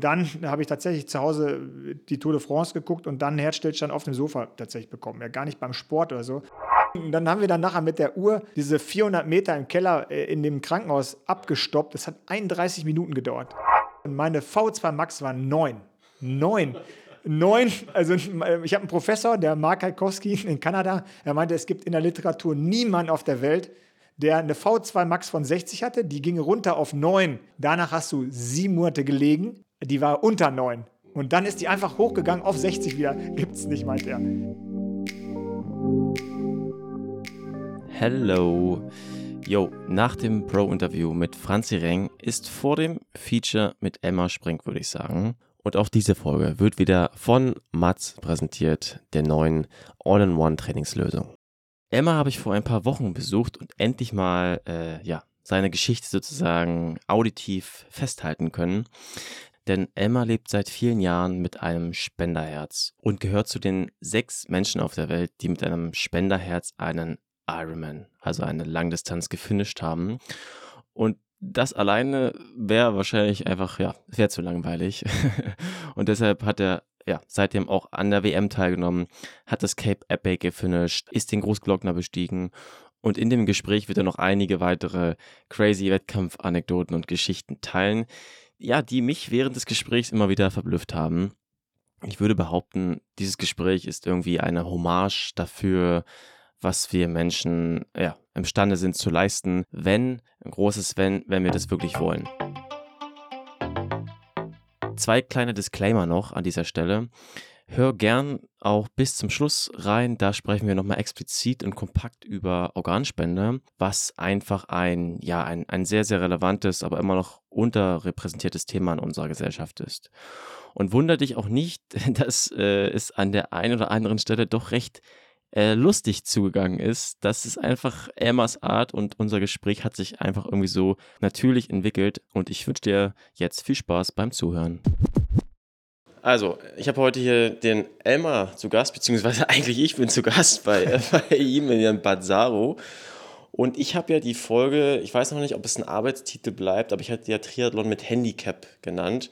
Dann habe ich tatsächlich zu Hause die Tour de France geguckt und dann einen Herzstillstand auf dem Sofa tatsächlich bekommen. Ja, gar nicht beim Sport oder so. Und dann haben wir dann nachher mit der Uhr diese 400 Meter im Keller äh, in dem Krankenhaus abgestoppt. Das hat 31 Minuten gedauert. Und meine V2 Max war 9. 9. 9, also ich habe einen Professor, der Mark Halkowski in Kanada, er meinte, es gibt in der Literatur niemanden auf der Welt, der eine V2 Max von 60 hatte, die ging runter auf 9. Danach hast du sieben Monate gelegen, die war unter 9. Und dann ist die einfach hochgegangen auf 60 wieder. Gibt's nicht, meint er. Hello. Yo, nach dem Pro-Interview mit Franzi Reng ist vor dem Feature mit Emma Sprink, würde ich sagen. Und auch diese Folge wird wieder von Mats präsentiert, der neuen All-in-One-Trainingslösung. Emma habe ich vor ein paar Wochen besucht und endlich mal äh, ja, seine Geschichte sozusagen auditiv festhalten können. Denn Emma lebt seit vielen Jahren mit einem Spenderherz und gehört zu den sechs Menschen auf der Welt, die mit einem Spenderherz einen Ironman, also eine Langdistanz, gefinisht haben. Und das alleine wäre wahrscheinlich einfach, ja, wäre zu langweilig. und deshalb hat er ja, seitdem auch an der WM teilgenommen, hat das Cape Epic gefinisht, ist den Großglockner bestiegen und in dem Gespräch wird er noch einige weitere crazy Wettkampfanekdoten und Geschichten teilen, ja, die mich während des Gesprächs immer wieder verblüfft haben. Ich würde behaupten, dieses Gespräch ist irgendwie eine Hommage dafür, was wir Menschen ja, imstande sind zu leisten, wenn, ein großes Wenn, wenn wir das wirklich wollen. Zwei kleine Disclaimer noch an dieser Stelle. Hör gern auch bis zum Schluss rein. Da sprechen wir nochmal explizit und kompakt über Organspende, was einfach ein, ja, ein, ein sehr, sehr relevantes, aber immer noch unterrepräsentiertes Thema in unserer Gesellschaft ist. Und wunder dich auch nicht, dass äh, es an der einen oder anderen Stelle doch recht äh, lustig zugegangen ist. Das ist einfach Emmas Art und unser Gespräch hat sich einfach irgendwie so natürlich entwickelt und ich wünsche dir jetzt viel Spaß beim Zuhören. Also, ich habe heute hier den Elmar zu Gast, beziehungsweise eigentlich ich bin zu Gast bei, äh, bei ihm in Bazzaro. Und ich habe ja die Folge, ich weiß noch nicht, ob es ein Arbeitstitel bleibt, aber ich hatte ja Triathlon mit Handicap genannt.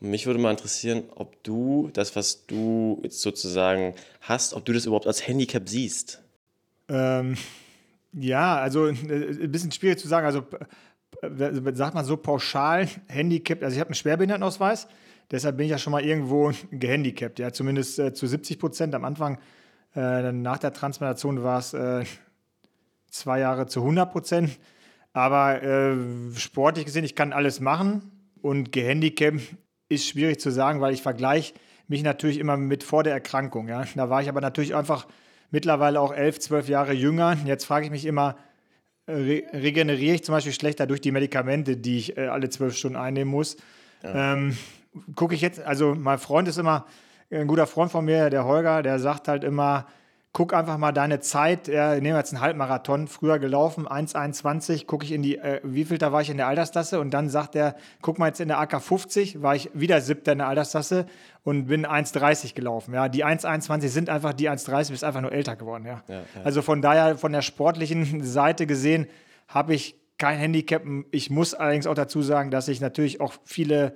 Und mich würde mal interessieren, ob du das, was du jetzt sozusagen hast, ob du das überhaupt als Handicap siehst. Ähm, ja, also äh, ein bisschen schwierig zu sagen. Also äh, sagt man so pauschal Handicap. Also ich habe einen Schwerbehindertenausweis, deshalb bin ich ja schon mal irgendwo gehandicapt. Ja, zumindest äh, zu 70 Prozent. Am Anfang, äh, nach der Transplantation war es äh, zwei Jahre zu 100 Prozent. Aber äh, sportlich gesehen, ich kann alles machen und gehandicapt ist schwierig zu sagen, weil ich vergleiche mich natürlich immer mit vor der Erkrankung. Ja? Da war ich aber natürlich einfach mittlerweile auch elf, zwölf Jahre jünger. Jetzt frage ich mich immer, re regeneriere ich zum Beispiel schlechter durch die Medikamente, die ich äh, alle zwölf Stunden einnehmen muss? Ja. Ähm, Gucke ich jetzt, also mein Freund ist immer, ein guter Freund von mir, der Holger, der sagt halt immer, guck einfach mal deine Zeit. Ja, nehmen wir jetzt einen Halbmarathon, früher gelaufen, 1,21, gucke ich in die, äh, wie viel da war ich in der Altersklasse und dann sagt er, guck mal jetzt in der AK 50, war ich wieder siebter in der Altersklasse und bin 1,30 gelaufen. Ja, die 1,21 sind einfach die 1,30, bist einfach nur älter geworden. Ja. ja, ja. Also von daher, von der sportlichen Seite gesehen, habe ich kein Handicap. Ich muss allerdings auch dazu sagen, dass ich natürlich auch viele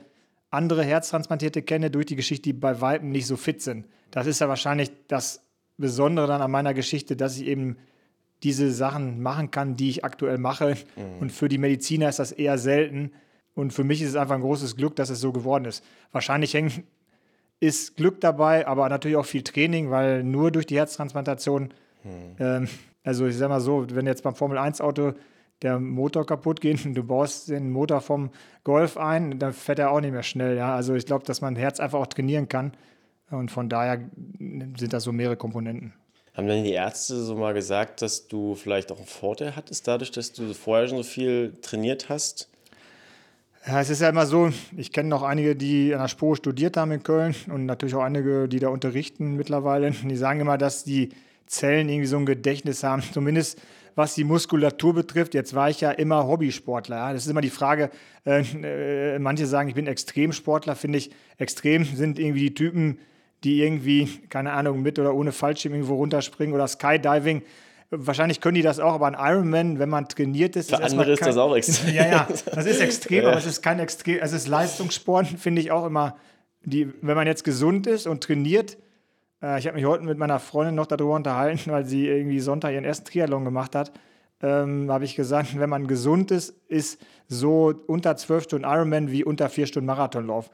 andere Herztransplantierte kenne durch die Geschichte, die bei Weitem nicht so fit sind. Das ist ja wahrscheinlich das Besondere dann an meiner Geschichte, dass ich eben diese Sachen machen kann, die ich aktuell mache. Mhm. Und für die Mediziner ist das eher selten. Und für mich ist es einfach ein großes Glück, dass es so geworden ist. Wahrscheinlich hängt, ist Glück dabei, aber natürlich auch viel Training, weil nur durch die Herztransplantation, mhm. ähm, also ich sag mal so, wenn jetzt beim Formel-1-Auto der Motor kaputt geht und du baust den Motor vom Golf ein, dann fährt er auch nicht mehr schnell. Ja? Also ich glaube, dass man Herz einfach auch trainieren kann. Und von daher sind das so mehrere Komponenten. Haben denn die Ärzte so mal gesagt, dass du vielleicht auch einen Vorteil hattest, dadurch, dass du vorher schon so viel trainiert hast? Ja, es ist ja immer so, ich kenne noch einige, die an der Spur studiert haben in Köln und natürlich auch einige, die da unterrichten mittlerweile. Die sagen immer, dass die Zellen irgendwie so ein Gedächtnis haben, zumindest was die Muskulatur betrifft. Jetzt war ich ja immer Hobbysportler. Ja. Das ist immer die Frage, äh, äh, manche sagen, ich bin Extremsportler, finde ich. Extrem sind irgendwie die Typen, die irgendwie, keine Ahnung, mit oder ohne Fallschirm irgendwo runterspringen oder Skydiving. wahrscheinlich können die das auch, aber ein Ironman, wenn man trainiert ist, Für ist andere ist kein, das auch extrem. Ja, ja, das ist extrem, aber es ist kein extrem, es ist Leistungssport, finde ich auch immer, die, wenn man jetzt gesund ist und trainiert, äh, ich habe mich heute mit meiner Freundin noch darüber unterhalten, weil sie irgendwie Sonntag ihren ersten Triathlon gemacht hat, ähm, habe ich gesagt, wenn man gesund ist, ist so unter 12 Stunden Ironman wie unter 4 Stunden Marathonlauf.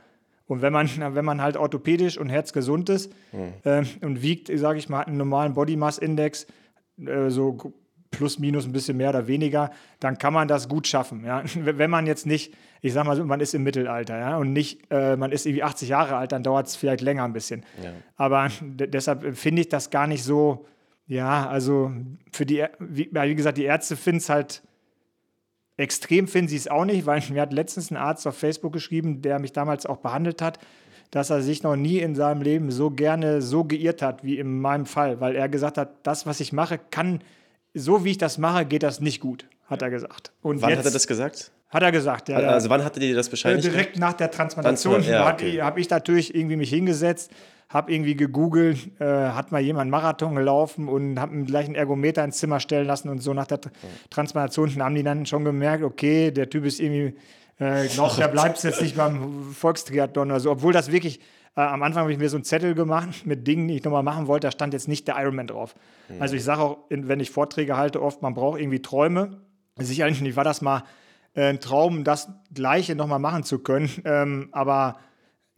Und wenn man, wenn man halt orthopädisch und herzgesund ist Hm. äh, und wiegt, sage ich mal, hat einen normalen Body Mass Index, äh, so plus minus ein bisschen mehr oder weniger, dann kann man das gut schaffen. Ja? Wenn man jetzt nicht, ich sag mal so, man ist im Mittelalter ja? und nicht, äh, man ist irgendwie 80 Jahre alt, dann dauert es vielleicht länger ein bisschen. Ja. Aber de- deshalb finde ich das gar nicht so, ja, also für die, wie, wie gesagt, die Ärzte finden es halt extrem, finden sie es auch nicht, weil mir hat letztens ein Arzt auf Facebook geschrieben, der mich damals auch behandelt hat, dass er sich noch nie in seinem Leben so gerne so geirrt hat wie in meinem Fall, weil er gesagt hat, das, was ich mache, kann, so wie ich das mache, geht das nicht gut, hat er gesagt. Und Wann jetzt, hat er das gesagt? Hat er gesagt, ja. Also wann hatte dir das Äh, bescheinigt? direkt nach der Transplantation Transplant- ja, habe okay. ich, hab ich natürlich irgendwie mich hingesetzt, habe irgendwie gegoogelt, äh, hat mal jemand Marathon gelaufen und habe gleich einen Ergometer ins Zimmer stellen lassen und so nach der Tr- Transplantation haben die dann schon gemerkt, okay, der Typ ist irgendwie, äh, glaubt, der bleibt jetzt nicht beim Volkstriathlon oder so, obwohl das wirklich, äh, am Anfang habe ich mir so einen Zettel gemacht mit Dingen, die ich nochmal machen wollte, da stand jetzt nicht der Ironman drauf. Also ich sage auch, wenn ich Vorträge halte, oft, man braucht irgendwie Träume. Sicherlich war das mal äh, ein Traum, das Gleiche nochmal machen zu können. Ähm, aber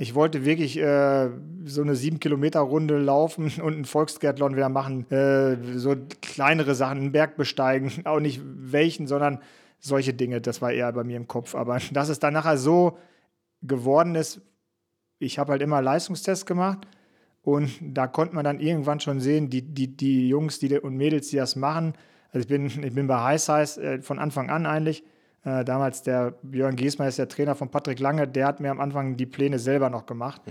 ich wollte wirklich äh, so eine sieben Kilometer Runde laufen und einen Volkstriathlon wieder machen. Äh, so kleinere Sachen, einen Berg besteigen, auch nicht welchen, sondern solche Dinge. Das war eher bei mir im Kopf. Aber dass es dann nachher so geworden ist, ich habe halt immer Leistungstests gemacht und da konnte man dann irgendwann schon sehen, die, die, die Jungs die, und Mädels, die das machen. Also ich bin, ich bin bei High Size äh, von Anfang an eigentlich. Äh, damals der Björn Giesmer ist der Trainer von Patrick Lange, der hat mir am Anfang die Pläne selber noch gemacht.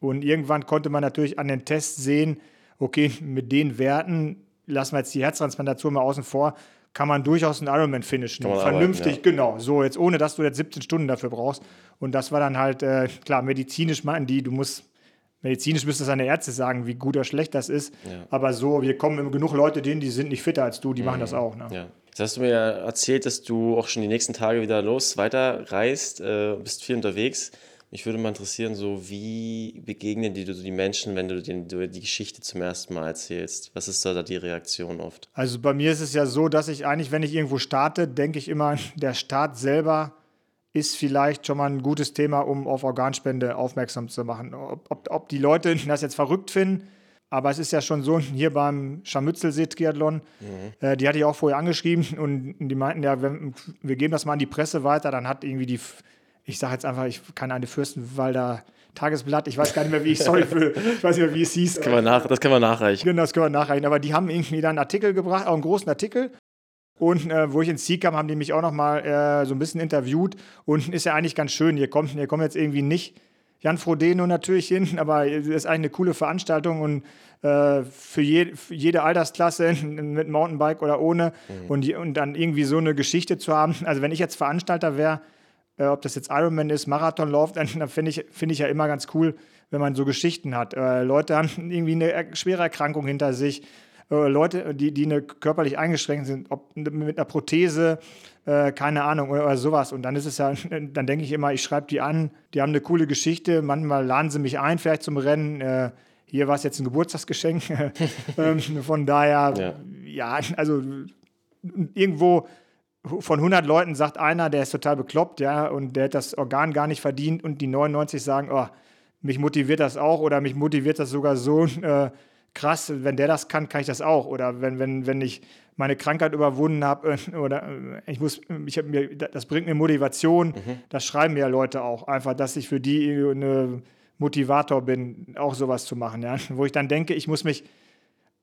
Und irgendwann konnte man natürlich an den Tests sehen, okay, mit den Werten, lassen wir jetzt die Herztransplantation mal außen vor, kann man durchaus einen Ironman finishen. Vernünftig, arbeiten, genau. So, jetzt ohne, dass du jetzt 17 Stunden dafür brauchst. Und das war dann halt, äh, klar, medizinisch meinten die, du musst, medizinisch müsste deine Ärzte sagen, wie gut oder schlecht das ist. Ja. Aber so, wir kommen immer genug Leute, denen, die sind nicht fitter als du, die machen das auch. Ne? Ja. Jetzt hast du mir ja erzählt, dass du auch schon die nächsten Tage wieder los weiter reist, äh, bist viel unterwegs. Mich würde mal interessieren, so wie begegnen dir so die Menschen, wenn du den, du die Geschichte zum ersten Mal erzählst? Was ist da die Reaktion oft? Also bei mir ist es ja so, dass ich eigentlich, wenn ich irgendwo starte, denke ich immer, der Start selber ist vielleicht schon mal ein gutes Thema, um auf Organspende aufmerksam zu machen. Ob, ob, ob die Leute das jetzt verrückt finden, aber es ist ja schon so, hier beim Scharmützelsee-Triathlon, äh, die hatte ich auch vorher angeschrieben und die meinten, ja, wenn, wir geben das mal an die Presse weiter, dann hat irgendwie die, ich sage jetzt einfach, ich kann eine Fürstenwalder Tagesblatt, ich weiß gar nicht mehr, wie ich, sorry für, ich weiß nicht mehr, wie es hieß. Kann man nach, das kann man nachreichen. Genau, das können wir nachreichen. Aber die haben irgendwie dann einen Artikel gebracht, auch einen großen Artikel. Und äh, wo ich ins Ziel kam, haben die mich auch noch mal äh, so ein bisschen interviewt. Und ist ja eigentlich ganz schön. Hier kommt, hier kommt jetzt irgendwie nicht Jan Frodeno natürlich hin, aber es ist eigentlich eine coole Veranstaltung und äh, für, je, für jede Altersklasse mit Mountainbike oder ohne und, die, und dann irgendwie so eine Geschichte zu haben. Also wenn ich jetzt Veranstalter wäre, äh, ob das jetzt Ironman ist, Marathonlauf, dann, dann finde ich, find ich ja immer ganz cool, wenn man so Geschichten hat. Äh, Leute haben irgendwie eine er- schwere Erkrankung hinter sich. Äh, Leute, die, die eine körperlich eingeschränkt sind, ob mit einer Prothese, äh, keine Ahnung, oder, oder sowas. Und dann ist es ja, dann denke ich immer, ich schreibe die an, die haben eine coole Geschichte, manchmal laden sie mich ein, vielleicht zum Rennen. Äh, hier war es jetzt ein Geburtstagsgeschenk. ähm, von daher, Ja. ja, also irgendwo von 100 Leuten sagt einer, der ist total bekloppt, ja, und der hat das Organ gar nicht verdient und die 99 sagen, oh, mich motiviert das auch oder mich motiviert das sogar so äh, krass, wenn der das kann, kann ich das auch oder wenn, wenn, wenn ich meine Krankheit überwunden habe äh, oder äh, ich muss, ich habe mir, das bringt mir Motivation, das schreiben mir ja Leute auch, einfach, dass ich für die eine Motivator bin, auch sowas zu machen, ja, wo ich dann denke, ich muss mich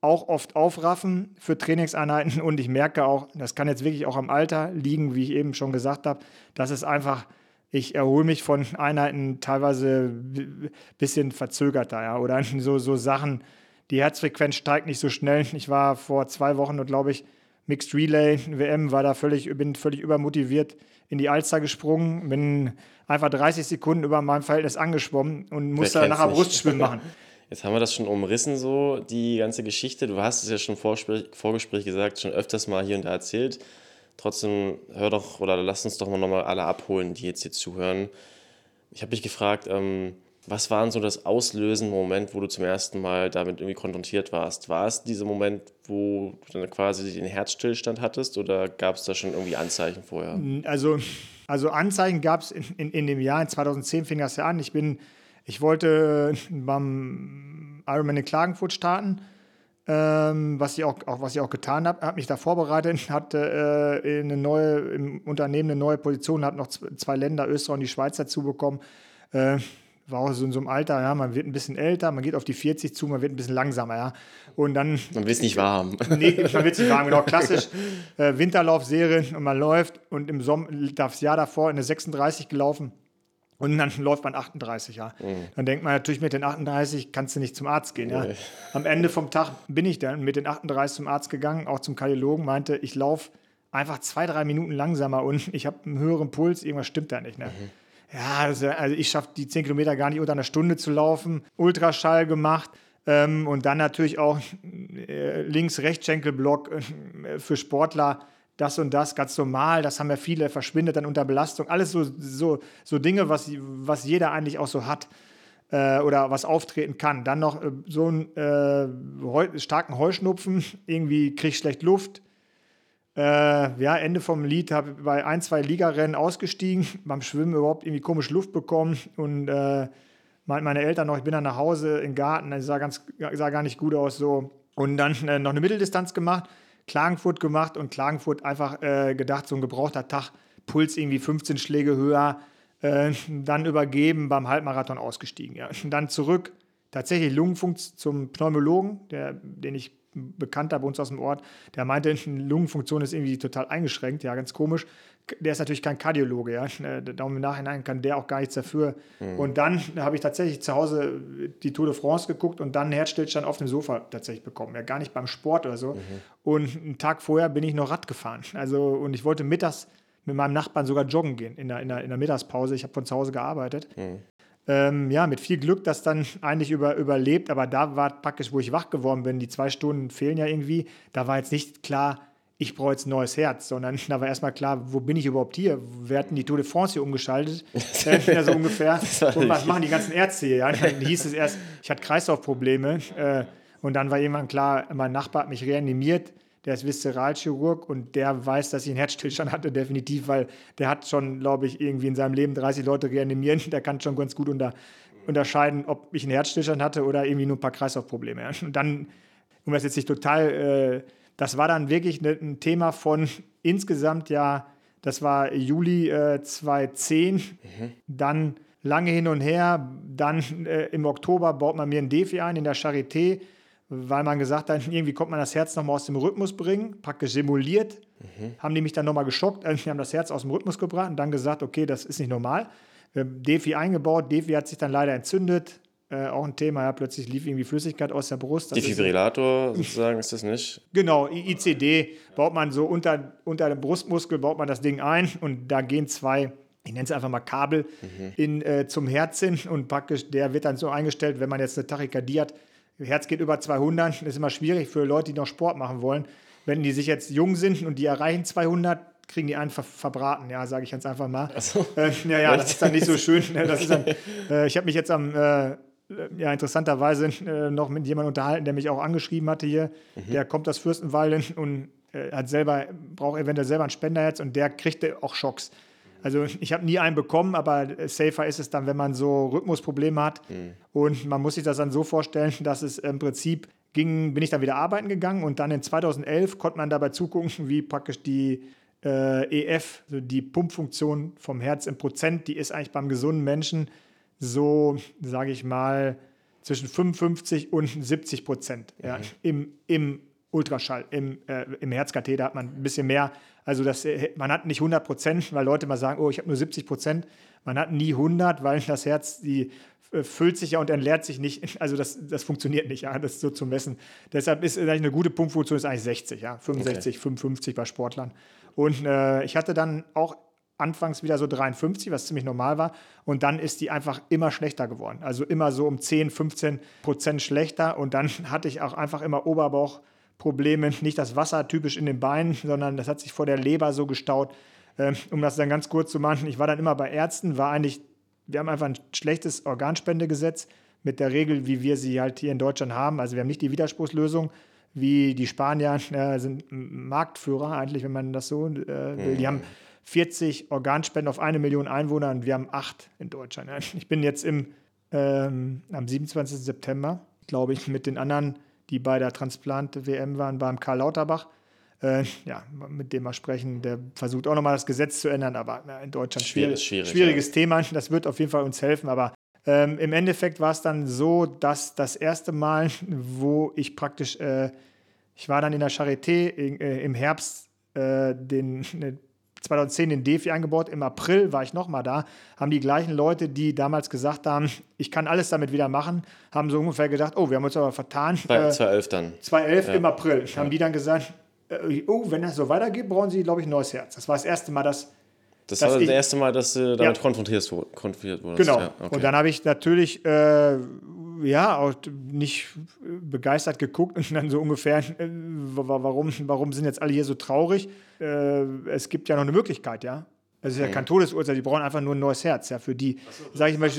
auch oft aufraffen für Trainingseinheiten und ich merke auch, das kann jetzt wirklich auch am Alter liegen, wie ich eben schon gesagt habe, dass es einfach, ich erhole mich von Einheiten teilweise ein bisschen verzögerter, ja, oder so, so Sachen, die Herzfrequenz steigt nicht so schnell. Ich war vor zwei Wochen, glaube ich, Mixed Relay WM, war da völlig, bin völlig übermotiviert in die Alster gesprungen, bin einfach 30 Sekunden über meinem Verhältnis angeschwommen und musste nachher? Brustschwimmen machen. Jetzt haben wir das schon umrissen, so die ganze Geschichte. Du hast es ja schon im Vorgespräch gesagt, schon öfters mal hier und da erzählt. Trotzdem hör doch oder lass uns doch mal nochmal alle abholen, die jetzt hier zuhören. Ich habe mich gefragt, ähm, was war denn so das auslösende Moment, wo du zum ersten Mal damit irgendwie konfrontiert warst? War es dieser Moment, wo du dann quasi den Herzstillstand hattest oder gab es da schon irgendwie Anzeichen vorher? Also, also Anzeichen gab es in, in, in, dem Jahr, in 2010 fing das ja an. Ich bin, ich wollte beim Ironman in Klagenfurt starten ähm, was, ich auch, auch, was ich auch getan habe. habe mich da vorbereitet, hatte äh, eine neue, im Unternehmen eine neue Position, habe noch zwei Länder, Österreich und die Schweiz dazu bekommen. Äh, war auch so in so einem Alter, ja, man wird ein bisschen älter, man geht auf die 40 zu, man wird ein bisschen langsamer, ja. Und dann. Man will es nicht warm. Nee, man will es nicht warm, genau. Klassisch äh, Winterlaufserie und man läuft und im Sommer, das Jahr davor in eine 36 gelaufen und dann läuft man 38, ja. Mhm. Dann denkt man natürlich, mit den 38 kannst du nicht zum Arzt gehen, ja. Nee. Am Ende vom Tag bin ich dann mit den 38 zum Arzt gegangen, auch zum Kardiologen, meinte, ich laufe einfach zwei, drei Minuten langsamer und ich habe einen höheren Puls, irgendwas stimmt da nicht, ne? Mhm. Ja, also, also ich schaffe die 10 Kilometer gar nicht unter einer Stunde zu laufen, Ultraschall gemacht, ähm, und dann natürlich auch äh, links-rechts-Schenkelblock äh, für Sportler das und das ganz normal, das haben ja viele, verschwindet dann unter Belastung. Alles so, so, so Dinge, was, was jeder eigentlich auch so hat äh, oder was auftreten kann. Dann noch äh, so einen äh, starken Heuschnupfen, irgendwie krieg ich schlecht Luft. Äh, ja, Ende vom Lied habe bei ein, zwei Ligarennen ausgestiegen, beim Schwimmen überhaupt irgendwie komisch Luft bekommen und äh, meine Eltern noch, ich bin dann nach Hause im Garten, das sah, ganz, sah gar nicht gut aus so. Und dann äh, noch eine Mitteldistanz gemacht Klagenfurt gemacht und Klagenfurt einfach äh, gedacht, so ein gebrauchter Tag, Puls irgendwie 15 Schläge höher, äh, dann übergeben, beim Halbmarathon ausgestiegen. Ja. Dann zurück, tatsächlich Lungenfunk zum Pneumologen, der, den ich Bekannter bei uns aus dem Ort, der meinte, Lungenfunktion ist irgendwie total eingeschränkt, ja, ganz komisch. Der ist natürlich kein Kardiologe, ja. Äh, darum im Nachhinein kann der auch gar nichts dafür. Mhm. Und dann habe ich tatsächlich zu Hause die Tour de France geguckt und dann einen Herzstillstand auf dem Sofa tatsächlich bekommen. Ja, gar nicht beim Sport oder so. Mhm. Und einen Tag vorher bin ich noch Rad gefahren. Also, und ich wollte mittags mit meinem Nachbarn sogar joggen gehen in der, in der, in der Mittagspause. Ich habe von zu Hause gearbeitet. Mhm ähm, ja, mit viel Glück das dann eigentlich über, überlebt. Aber da war praktisch, wo ich wach geworden bin, die zwei Stunden fehlen ja irgendwie. Da war jetzt nicht klar, ich brauche jetzt ein neues Herz, sondern da war erstmal klar, wo bin ich überhaupt hier? Wir hatten die Tour de France hier umgeschaltet, äh, ja, so ungefähr. Und was machen die ganzen Ärzte hier? Ja? Dann hieß es erst, ich hatte Kreislaufprobleme. Äh, und dann war irgendwann klar, mein Nachbar hat mich reanimiert der ist Viszeralchirurg und der weiß, dass ich einen Herzstillstand hatte, definitiv, weil der hat schon, glaube ich, irgendwie in seinem Leben 30 Leute reanimieren. Der kann schon ganz gut unter, unterscheiden, ob ich einen Herzstillstand hatte oder irgendwie nur ein paar Kreislaufprobleme. Und dann, um das jetzt nicht total, äh, das war dann wirklich ne, ein Thema von insgesamt ja, das war Juli äh, 2010, mhm. dann lange hin und her, dann äh, im Oktober baut man mir ein Defi ein in der Charité weil man gesagt hat, irgendwie kommt man das Herz nochmal aus dem Rhythmus bringen, praktisch simuliert. Mhm. Haben die mich dann nochmal geschockt, also wir haben das Herz aus dem Rhythmus gebracht und dann gesagt, okay, das ist nicht normal. Defi eingebaut, Defi hat sich dann leider entzündet. Äh, auch ein Thema, ja, plötzlich lief irgendwie Flüssigkeit aus der Brust. Das Defibrillator ist, sozusagen ist das nicht? Genau, ICD baut man so unter, unter dem Brustmuskel, baut man das Ding ein und da gehen zwei ich nenne es einfach mal Kabel mhm. in, äh, zum Herz hin und praktisch der wird dann so eingestellt, wenn man jetzt eine Tachykardie hat, Herz geht über 200, das ist immer schwierig für Leute, die noch Sport machen wollen. Wenn die sich jetzt jung sind und die erreichen 200, kriegen die einen ver verbraten, ja, sage ich ganz einfach mal. So. Äh, ja, ja, das ist dann nicht so schön. Ne? Das ist dann, äh, ich habe mich jetzt am, äh, ja, interessanterweise äh, noch mit jemandem unterhalten, der mich auch angeschrieben hatte hier. Mhm. Der kommt aus Fürstenwalden und äh, hat selber, braucht eventuell selber ein Spenderherz und der kriegte auch Schocks. Also ich habe nie einen bekommen, aber safer ist es dann, wenn man so Rhythmusprobleme hat. Mhm. Und man muss sich das dann so vorstellen, dass es im Prinzip ging, bin ich dann wieder arbeiten gegangen und dann in 2011 konnte man dabei zugucken, wie praktisch die äh, EF, also die Pumpfunktion vom Herz im Prozent, die ist eigentlich beim gesunden Menschen so, sage ich mal, zwischen 55 und 70 Prozent ja, mhm. im, im Ultraschall. Im, äh, im Herzkatheter hat man ein bisschen mehr. Also das, äh, man hat nicht 100 Prozent, weil Leute mal sagen, oh, ich habe nur 70 Prozent. Man hat nie 100, weil das Herz, die äh, füllt sich ja und entleert sich nicht. Also das, das funktioniert nicht, ja, das so zu messen. Deshalb ist eigentlich eine gute Pumpfunktion ist eigentlich 60, ja, 65, okay. 55 bei Sportlern. Und äh, ich hatte dann auch anfangs wieder so 53, was ziemlich normal war. Und dann ist die einfach immer schlechter geworden. Also immer so um 10, 15 Prozent schlechter. Und dann hatte ich auch einfach immer Oberbauchprobleme. Nicht das Wasser typisch in den Beinen, sondern das hat sich vor der Leber so gestaut. Ähm, um das dann ganz kurz zu machen, ich war dann immer bei Ärzten, war eigentlich, wir haben einfach ein schlechtes Organspendegesetz mit der Regel, wie wir sie halt hier in Deutschland haben. Also wir haben nicht die Widerspruchslösung, wie die Spanier äh, sind Marktführer eigentlich, wenn man das so äh, will. Die mhm. haben 40 Organspenden auf eine Million Einwohner und wir haben acht in Deutschland. Ich bin jetzt im, ähm, am 27. September, glaube ich, mit den anderen, die bei der Transplant-WM waren, beim Karl Lauterbach. Äh, ja, mit dem wir sprechen, der versucht auch nochmal das Gesetz zu ändern, aber na, in Deutschland schwierig, schwierig, schwieriges ja. Thema. Das wird auf jeden Fall uns helfen, aber ähm, im Endeffekt war es dann so, dass das erste Mal, wo ich praktisch, äh, ich war dann in der Charité in, äh, im Herbst äh, den, 2010 den DEFI eingebaut. Im April war ich nochmal da. Haben die gleichen Leute, die damals gesagt haben, ich kann alles damit wieder machen, haben so ungefähr gedacht, oh, wir haben uns aber vertan. 2011 äh, dann. 2011 ja. im April. Ja. Haben die dann gesagt, äh, oh, wenn das so weitergeht, brauchen sie, glaube ich, ein neues Herz. Das war das erste Mal, dass. Das war das ich, erste Mal, dass du damit ja. konfrontiert, wurdest. Genau. Okay. Und dann habe ich natürlich äh, ja, auch nicht begeistert geguckt und dann so ungefähr, äh, warum, warum sind jetzt alle hier so traurig? Äh, es gibt ja noch eine Möglichkeit, ja. Es ist ja kein mhm. Todesurteil, die brauchen einfach nur ein neues Herz. Ja, für die, so, sage ich mal,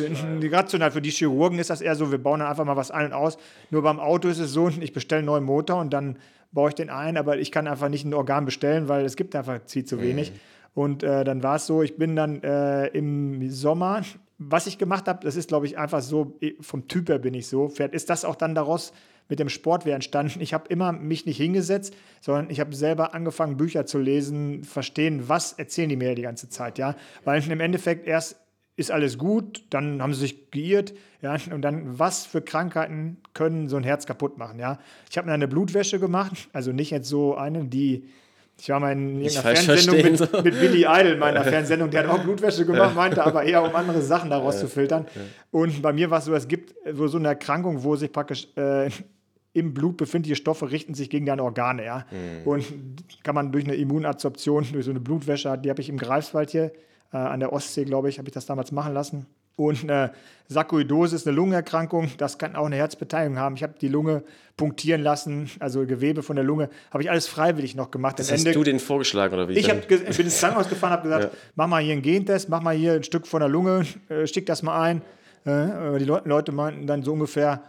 rational, für die Chirurgen ist das eher so, wir bauen dann einfach mal was ein und aus. Nur beim Auto ist es so, ich bestelle einen neuen Motor und dann baue ich den ein, aber ich kann einfach nicht ein Organ bestellen, weil es gibt einfach viel zu wenig. Mhm. Und äh, dann war es so, ich bin dann äh, im Sommer was ich gemacht habe, das ist, glaube ich, einfach so, vom Typ her bin ich so. Vielleicht ist das auch dann daraus mit dem Sportwehr entstanden. Ich habe immer mich nicht hingesetzt, sondern ich habe selber angefangen, Bücher zu lesen, verstehen, was erzählen die mir die ganze Zeit, ja. Weil im Endeffekt erst ist alles gut, dann haben sie sich geirrt, ja, und dann, was für Krankheiten können so ein Herz kaputt machen, ja. Ich habe mir eine Blutwäsche gemacht, also nicht jetzt so eine, die ich war mal in irgendeiner Fernsehsendung mit, so. mit Billy Idol, meiner Fernsehsendung, der hat auch Blutwäsche gemacht, meinte aber eher, um andere Sachen daraus ja. zu filtern. Ja. Und bei mir war es so, es gibt so eine Erkrankung, wo sich praktisch äh, im Blut befindliche Stoffe richten sich gegen deine Organe. Ja? Mhm. Und kann man durch eine Immunadsorption, durch so eine Blutwäsche, die habe ich im Greifswald hier, äh, an der Ostsee, glaube ich, habe ich das damals machen lassen. Und eine Sarkoidose ist eine Lungenerkrankung, das kann auch eine Herzbeteiligung haben. Ich habe die Lunge punktieren lassen, also Gewebe von der Lunge, habe ich alles freiwillig noch gemacht. Das hast Ende, du den vorgeschlagen oder wie? Ich hab, bin ins Krankenhaus gefahren, habe gesagt, ja. mach mal hier einen Gentest, mach mal hier ein Stück von der Lunge, äh, stick das mal ein. Äh, die Le Leute meinten dann so ungefähr,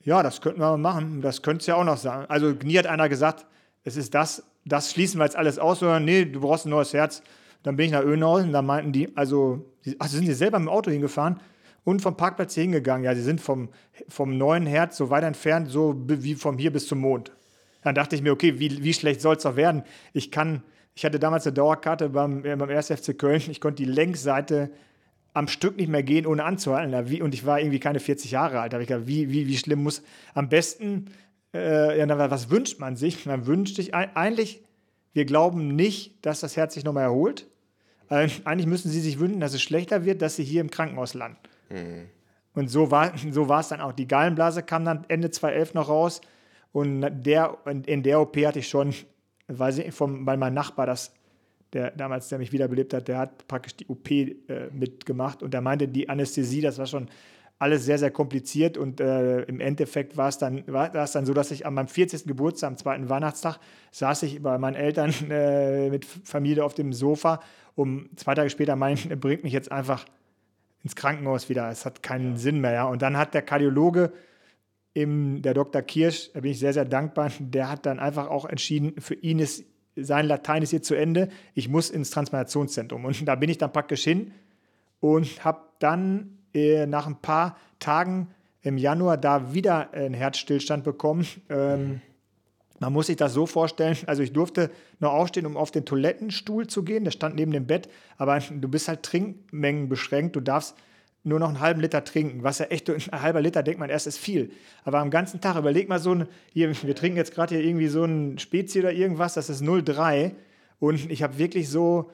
ja, das könnten wir machen, das könnte es ja auch noch sein. Also nie hat einer gesagt, es ist das, das schließen wir jetzt alles aus, sondern nee, du brauchst ein neues Herz dann bin ich nach Önhausen, da meinten die, also, ach, sind sie selber mit dem Auto hingefahren und vom Parkplatz hier hingegangen. Ja, sie sind vom, vom neuen Herz so weit entfernt, so wie vom hier bis zum Mond. Dann dachte ich mir, okay, wie, wie schlecht soll es doch werden? Ich kann, ich hatte damals eine Dauerkarte beim, äh, beim 1. FC Köln, ich konnte die Längsseite am Stück nicht mehr gehen, ohne anzuhalten. Und ich war irgendwie keine 40 Jahre alt. Da habe ich gedacht, wie, wie, wie schlimm muss am besten, äh, ja, was wünscht man sich? Man wünscht sich eigentlich, wir glauben nicht, dass das Herz sich nochmal erholt. Äh, eigentlich müssen sie sich wünschen, dass es schlechter wird, dass sie hier im Krankenhaus landen. Mhm. Und so war, so war es dann auch. Die Gallenblase kam dann Ende 2011 noch raus. Und der, in der OP hatte ich schon, weil, ich, vom, weil mein Nachbar das, der damals, der mich wiederbelebt hat, der hat praktisch die OP äh, mitgemacht. Und der meinte, die Anästhesie, das war schon alles sehr, sehr kompliziert. Und äh, im Endeffekt war es dann, war es dann so, dass ich an meinem 40. Geburtstag, am zweiten Weihnachtstag, saß ich bei meinen Eltern äh, mit Familie auf dem Sofa um zwei Tage später meint, er bringt mich jetzt einfach ins Krankenhaus wieder. Es hat keinen ja. Sinn mehr. Ja. Und dann hat der Kardiologe, im, der Dr. Kirsch, da bin ich sehr, sehr dankbar, der hat dann einfach auch entschieden, für ihn ist sein Latein ist hier zu Ende, ich muss ins Transplantationszentrum. Und da bin ich dann praktisch hin und habe dann äh, nach ein paar Tagen im Januar da wieder einen Herzstillstand bekommen. Ähm, man muss sich das so vorstellen, also ich durfte noch aufstehen, um auf den Toilettenstuhl zu gehen, der stand neben dem Bett, aber du bist halt Trinkmengen beschränkt, du darfst nur noch einen halben Liter trinken, was ja echt, ein halber Liter denkt man erst ist viel. Aber am ganzen Tag, überleg mal so ein, hier, wir trinken jetzt gerade hier irgendwie so ein Spezi oder irgendwas, das ist 0,3 und ich habe wirklich so,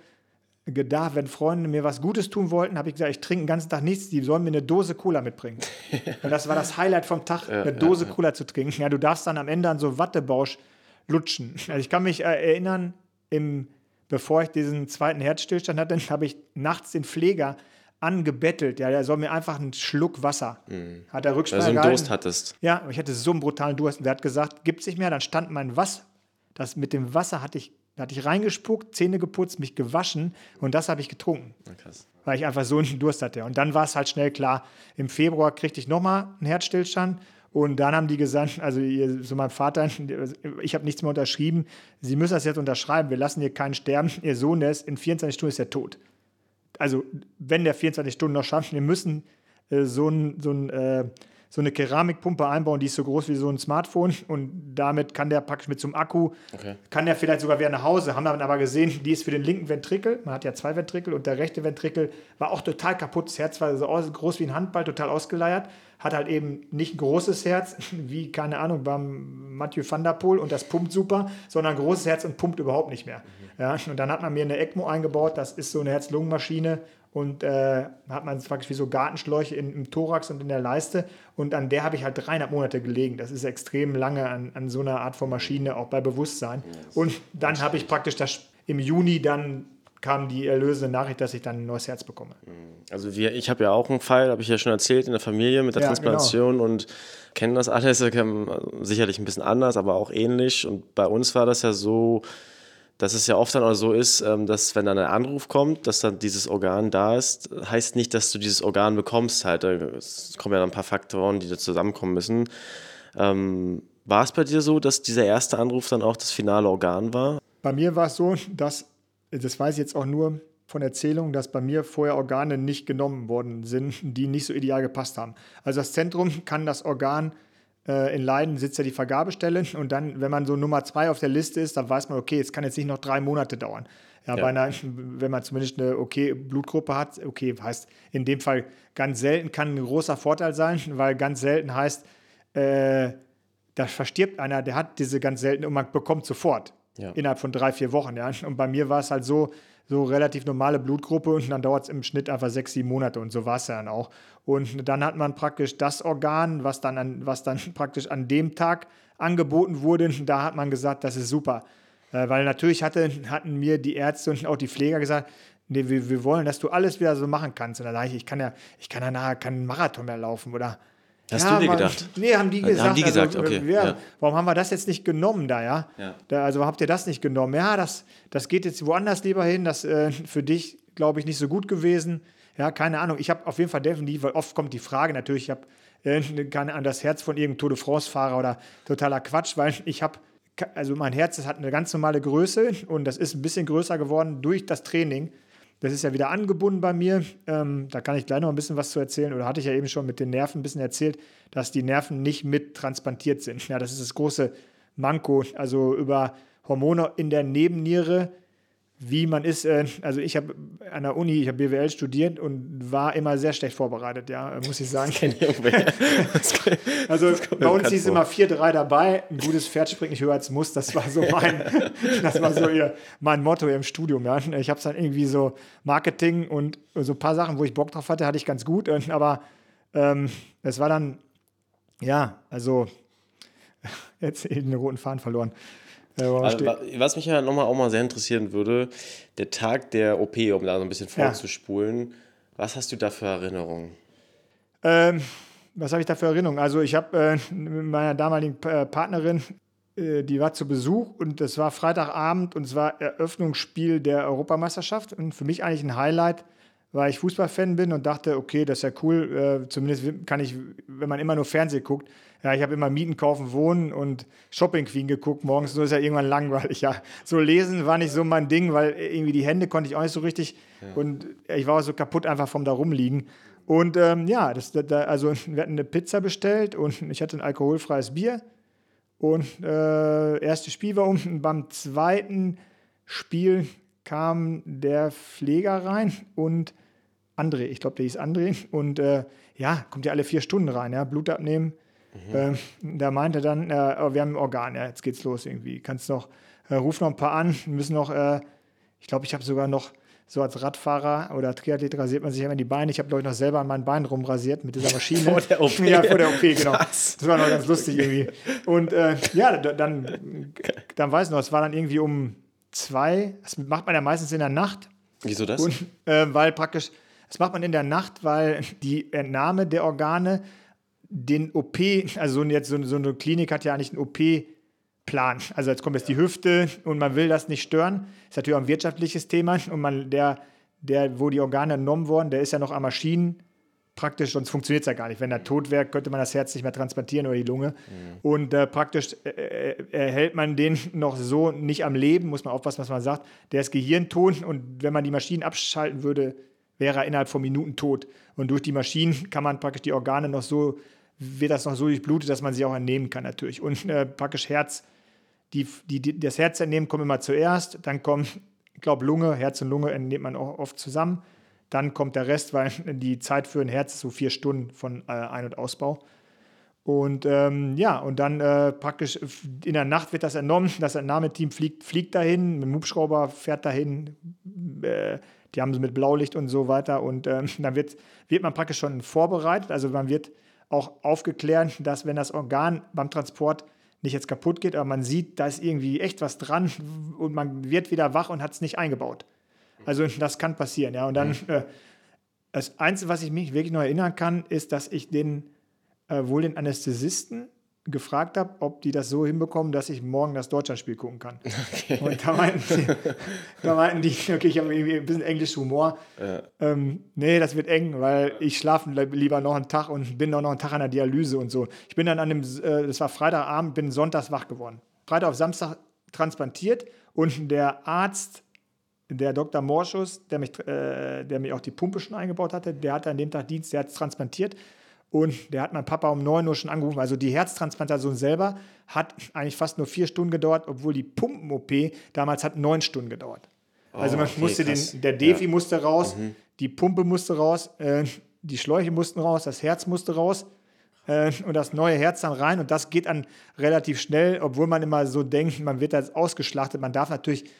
gedacht, wenn Freunde mir was Gutes tun wollten, habe ich gesagt, ich trinke den ganzen Tag nichts, die sollen mir eine Dose Cola mitbringen. Und das war das Highlight vom Tag, ja, eine Dose ja, Cola zu trinken. Ja, du darfst dann am Ende an so Wattebausch lutschen. Also ich kann mich erinnern, im bevor ich diesen zweiten Herzstillstand hatte, habe ich nachts den Pfleger angebettelt. Ja, der soll mir einfach einen Schluck Wasser. Mhm. Hat er Rücksprache Weil du einen Durst hattest. Ja, ich hatte so einen brutalen Durst. Und der hat gesagt, gibt es nicht mehr. Dann stand mein Wasser. Das mit dem Wasser hatte ich, hatte ich reingespuckt, Zähne geputzt, mich gewaschen und das habe ich getrunken. Na, krass. Weil ich einfach so einen Durst hatte. Und dann war es halt schnell klar. Im Februar kriegte ich nochmal einen Herzstillstand. Und dann haben die gesagt, also so mein Vater, ich habe nichts mehr unterschrieben, Sie müssen das jetzt unterschreiben, wir lassen hier keinen sterben, Ihr Sohn, der ist in 24 Stunden ist er tot also wenn der 24 Stunden noch schafft, wir müssen äh, so, ein, so, ein, äh, so, eine Keramikpumpe einbauen, die ist so groß wie so ein Smartphone und damit kann der praktisch mit so einem Akku, okay. kann der vielleicht sogar wieder nach Hause, haben dann aber gesehen, die ist für den linken Ventrikel, man hat ja zwei Ventrikel und der rechte Ventrikel war auch total kaputt, das Herz war so groß wie ein Handball, total ausgeleiert, hat halt eben nicht ein großes Herz, wie, keine Ahnung, beim Mathieu van der Poel und das pumpt super, sondern ein großes Herz und pumpt überhaupt nicht mehr. Mhm. Ja, und dann hat man mir eine ECMO eingebaut, das ist so eine Herz-Lungen-Maschine und äh, hat man praktisch wie so Gartenschläuche in, im Thorax und in der Leiste und an der habe ich halt dreieinhalb Monate gelegen. Das ist extrem lange an, an so einer Art von Maschine, auch bei Bewusstsein. Und dann habe ich praktisch das im Juni dann kam die erlösende Nachricht, dass ich dann ein neues Herz bekomme. Also wir, ich habe ja auch einen Fall, habe ich ja schon erzählt, in der Familie mit der ja, Transplantation genau. und kennen das alles, sicherlich ein bisschen anders, aber auch ähnlich. Und bei uns war das ja so, dass es ja oft dann auch so ist, ähm, dass wenn dann ein Anruf kommt, dass dann dieses Organ da ist, heißt nicht, dass du dieses Organ bekommst halt. Es kommen ja dann ein paar Faktoren, die da zusammenkommen müssen. Ähm, war es bei dir so, dass dieser erste Anruf dann auch das finale Organ war? Bei mir war es so, dass das weiß ich jetzt auch nur von Erzählungen, dass bei mir vorher Organe nicht genommen worden sind, die nicht so ideal gepasst haben. Also das Zentrum kann das Organ äh, in Leiden sitzt ja die Vergabestelle und dann, wenn man so Nummer zwei auf der Liste ist, dann weiß man, okay, es kann jetzt nicht noch drei Monate dauern. Ja, ja. Einer, wenn man zumindest eine okay Blutgruppe hat, okay, heißt in dem Fall ganz selten kann ein großer Vorteil sein, weil ganz selten heißt, äh, da verstirbt einer, der hat diese ganz selten und man bekommt sofort ja. innerhalb von drei, vier Wochen. Ja. Und bei mir war es halt so, so relativ normale Blutgruppe und dann dauert es im Schnitt einfach sechs, sieben Monate und so war es ja dann auch. Und dann hat man praktisch das Organ, was dann, an, was dann praktisch an dem Tag angeboten wurde, da hat man gesagt, das ist super. Äh, weil natürlich hatte, hatten mir die Ärzte und auch die Pfleger gesagt, nee, wir, wir wollen, dass du alles wieder so machen kannst. Und da sage ich, ich kann ja, ich kann ja nachher keinen Marathon mehr laufen oder Hast ja, du dir gedacht? Nee, haben die gesagt. Haben die gesagt, also, okay. Ja, ja. Warum haben wir das jetzt nicht genommen da, ja? Da, also habt ihr das nicht genommen? Ja, das, das geht jetzt woanders lieber hin. Das äh, für dich, glaube ich, nicht so gut gewesen. Ja, keine Ahnung. Ich habe auf jeden Fall definitiv, weil oft kommt die Frage natürlich, ich habe äh, keine an das Herz von irgendeinem Tour de France-Fahrer oder totaler Quatsch, weil ich habe, also mein Herz, das hat eine ganz normale Größe und das ist ein bisschen größer geworden durch das Training. Das ist ja wieder angebunden bei mir. Ähm, da kann ich gleich noch ein bisschen was zu erzählen. Oder hatte ich ja eben schon mit den Nerven ein bisschen erzählt, dass die Nerven nicht mit transplantiert sind. Ja, das ist das große Manko. Also über Hormone in der Nebenniere wie man ist. Äh, also ich habe an der Uni, ich habe BWL studiert und war immer sehr schlecht vorbereitet, ja, muss ich sagen. also bei uns hieß immer 4-3 dabei, ein gutes Pferd springt nicht höher als muss. Das war so mein, das war so ihr, mein Motto im Studium. Ja. Ich habe es dann irgendwie so Marketing und so ein paar Sachen, wo ich Bock drauf hatte, hatte ich ganz gut. Aber ähm, es war dann, ja, also jetzt den roten Faden verloren. Also, was mich ja nochmal auch mal sehr interessieren würde, der Tag der OP, um da so ein bisschen vorzuspulen, ja. was hast du da für Erinnerungen? Ähm, was habe ich da für Erinnerungen? Also ich habe äh, mit meiner damaligen äh, Partnerin, äh, die war zu Besuch und es war Freitagabend und es war Eröffnungsspiel der Europameisterschaft und für mich eigentlich ein Highlight, weil ich Fußballfan bin und dachte, okay, das ist ja cool, äh, zumindest kann ich, wenn man immer nur Fernsehen guckt, ja, ich habe immer Mieten, Kaufen, Wohnen und Shopping Queen geguckt morgens. So ist ja irgendwann langweilig. Ja, so lesen war nicht so mein Ding, weil irgendwie die Hände konnte ich auch nicht so richtig. Ja. Und ich war so kaputt einfach vom da rumliegen. Und ähm, ja, das, da, also wir hatten eine Pizza bestellt und ich hatte ein alkoholfreies Bier. Und äh, erstes Spiel war unten. Beim zweiten Spiel kam der Pfleger rein und André, ich glaube, der hieß André. Und äh, ja, kommt ja alle vier Stunden rein, ja, Blut abnehmen, Mhm. Ähm, der meinte dann, äh, oh, wir haben ein Organ, ja, jetzt geht's los irgendwie. Kannst noch, äh, ruf noch ein paar an, müssen noch, äh, ich glaube, ich habe sogar noch so als Radfahrer oder Triathlet rasiert man sich immer die Beine. Ich habe, glaube ich, noch selber an meinen Beinen rumrasiert mit dieser Maschine. vor der OP. Ja, vor der OP, genau. Das war noch ganz lustig irgendwie. Und äh, ja, dann, dann weiß ich noch, es war dann irgendwie um zwei, das macht man ja meistens in der Nacht. Wieso das? Und, äh, weil praktisch, das macht man in der Nacht, weil die Entnahme der Organe den OP, also jetzt so, so eine Klinik hat ja eigentlich einen OP-Plan. Also jetzt kommt jetzt die Hüfte und man will das nicht stören. Ist natürlich auch ein wirtschaftliches Thema und man, der, der, wo die Organe entnommen wurden, der ist ja noch an Maschinen praktisch, sonst funktioniert es ja gar nicht. Wenn er tot wäre, könnte man das Herz nicht mehr transplantieren oder die Lunge. Mhm. Und äh, praktisch äh, äh, erhält man den noch so nicht am Leben, muss man aufpassen, was man sagt. Der ist gehirntot und wenn man die Maschinen abschalten würde, wäre er innerhalb von Minuten tot. Und durch die Maschinen kann man praktisch die Organe noch so wird das noch so durchblutet, dass man sie auch entnehmen kann natürlich. Und äh, praktisch Herz, die, die, die, das Herz entnehmen kommt immer zuerst, dann kommen, ich glaube, Lunge, Herz und Lunge entnehmt man auch oft zusammen. Dann kommt der Rest, weil die Zeit für ein Herz ist so vier Stunden von äh, Ein- und Ausbau. Und ähm, ja, und dann äh, praktisch in der Nacht wird das entnommen. Das Entnahmeteam fliegt, fliegt dahin, mit dem Hubschrauber fährt dahin. Äh, die haben sie mit Blaulicht und so weiter. Und ähm, dann wird, wird man praktisch schon vorbereitet. Also man wird auch aufgeklärt, dass wenn das Organ beim Transport nicht jetzt kaputt geht, aber man sieht, da ist irgendwie echt was dran und man wird wieder wach und hat es nicht eingebaut. Also das kann passieren, ja. Und dann, mhm. äh, das Einzige, was ich mich wirklich noch erinnern kann, ist, dass ich den, äh, wohl den Anästhesisten gefragt habe, ob die das so hinbekommen, dass ich morgen das Deutschlandspiel gucken kann. Okay. Und da meinten, die, da meinten die, okay, ich habe irgendwie ein bisschen englisch Humor. Ja. Ähm, nee, das wird eng, weil ich schlafe lieber noch einen Tag und bin noch einen Tag an der Dialyse und so. Ich bin dann an dem, äh, das war Freitagabend, bin sonntags wach geworden. Freitag auf Samstag transplantiert und der Arzt, der Dr. Morschus, der mich, äh, der mir auch die Pumpe schon eingebaut hatte, der hatte an dem Tag Dienst, der hat es transplantiert und der hat mein Papa um 9 Uhr schon angerufen. Also die Herztransplantation selber hat eigentlich fast nur vier Stunden gedauert, obwohl die Pumpen-OP damals hat neun Stunden gedauert. Also man oh, okay, musste den, der Defi ja. musste raus, mhm. die Pumpe musste raus, äh, die Schläuche mussten raus, das Herz musste raus äh, und das neue Herz dann rein. Und das geht dann relativ schnell, obwohl man immer so denkt, man wird jetzt ausgeschlachtet. Man darf natürlich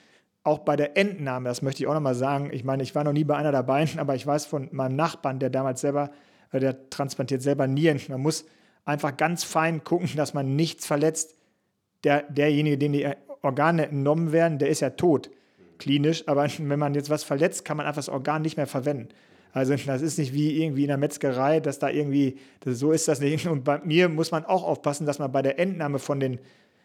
auch bei der Entnahme, das möchte ich auch nochmal sagen, ich meine, ich war noch nie bei einer dabei, aber ich weiß von meinem Nachbarn, der damals selber der transplantiert selber Nieren. Man muss einfach ganz fein gucken, dass man nichts verletzt. Der, derjenige, dem die Organe entnommen werden, der ist ja tot, klinisch. Aber wenn man jetzt was verletzt, kann man einfach das Organ nicht mehr verwenden. Also das ist nicht wie irgendwie in der Metzgerei, dass da irgendwie, das, so ist das nicht. Und bei mir muss man auch aufpassen, dass man bei der Entnahme von, den,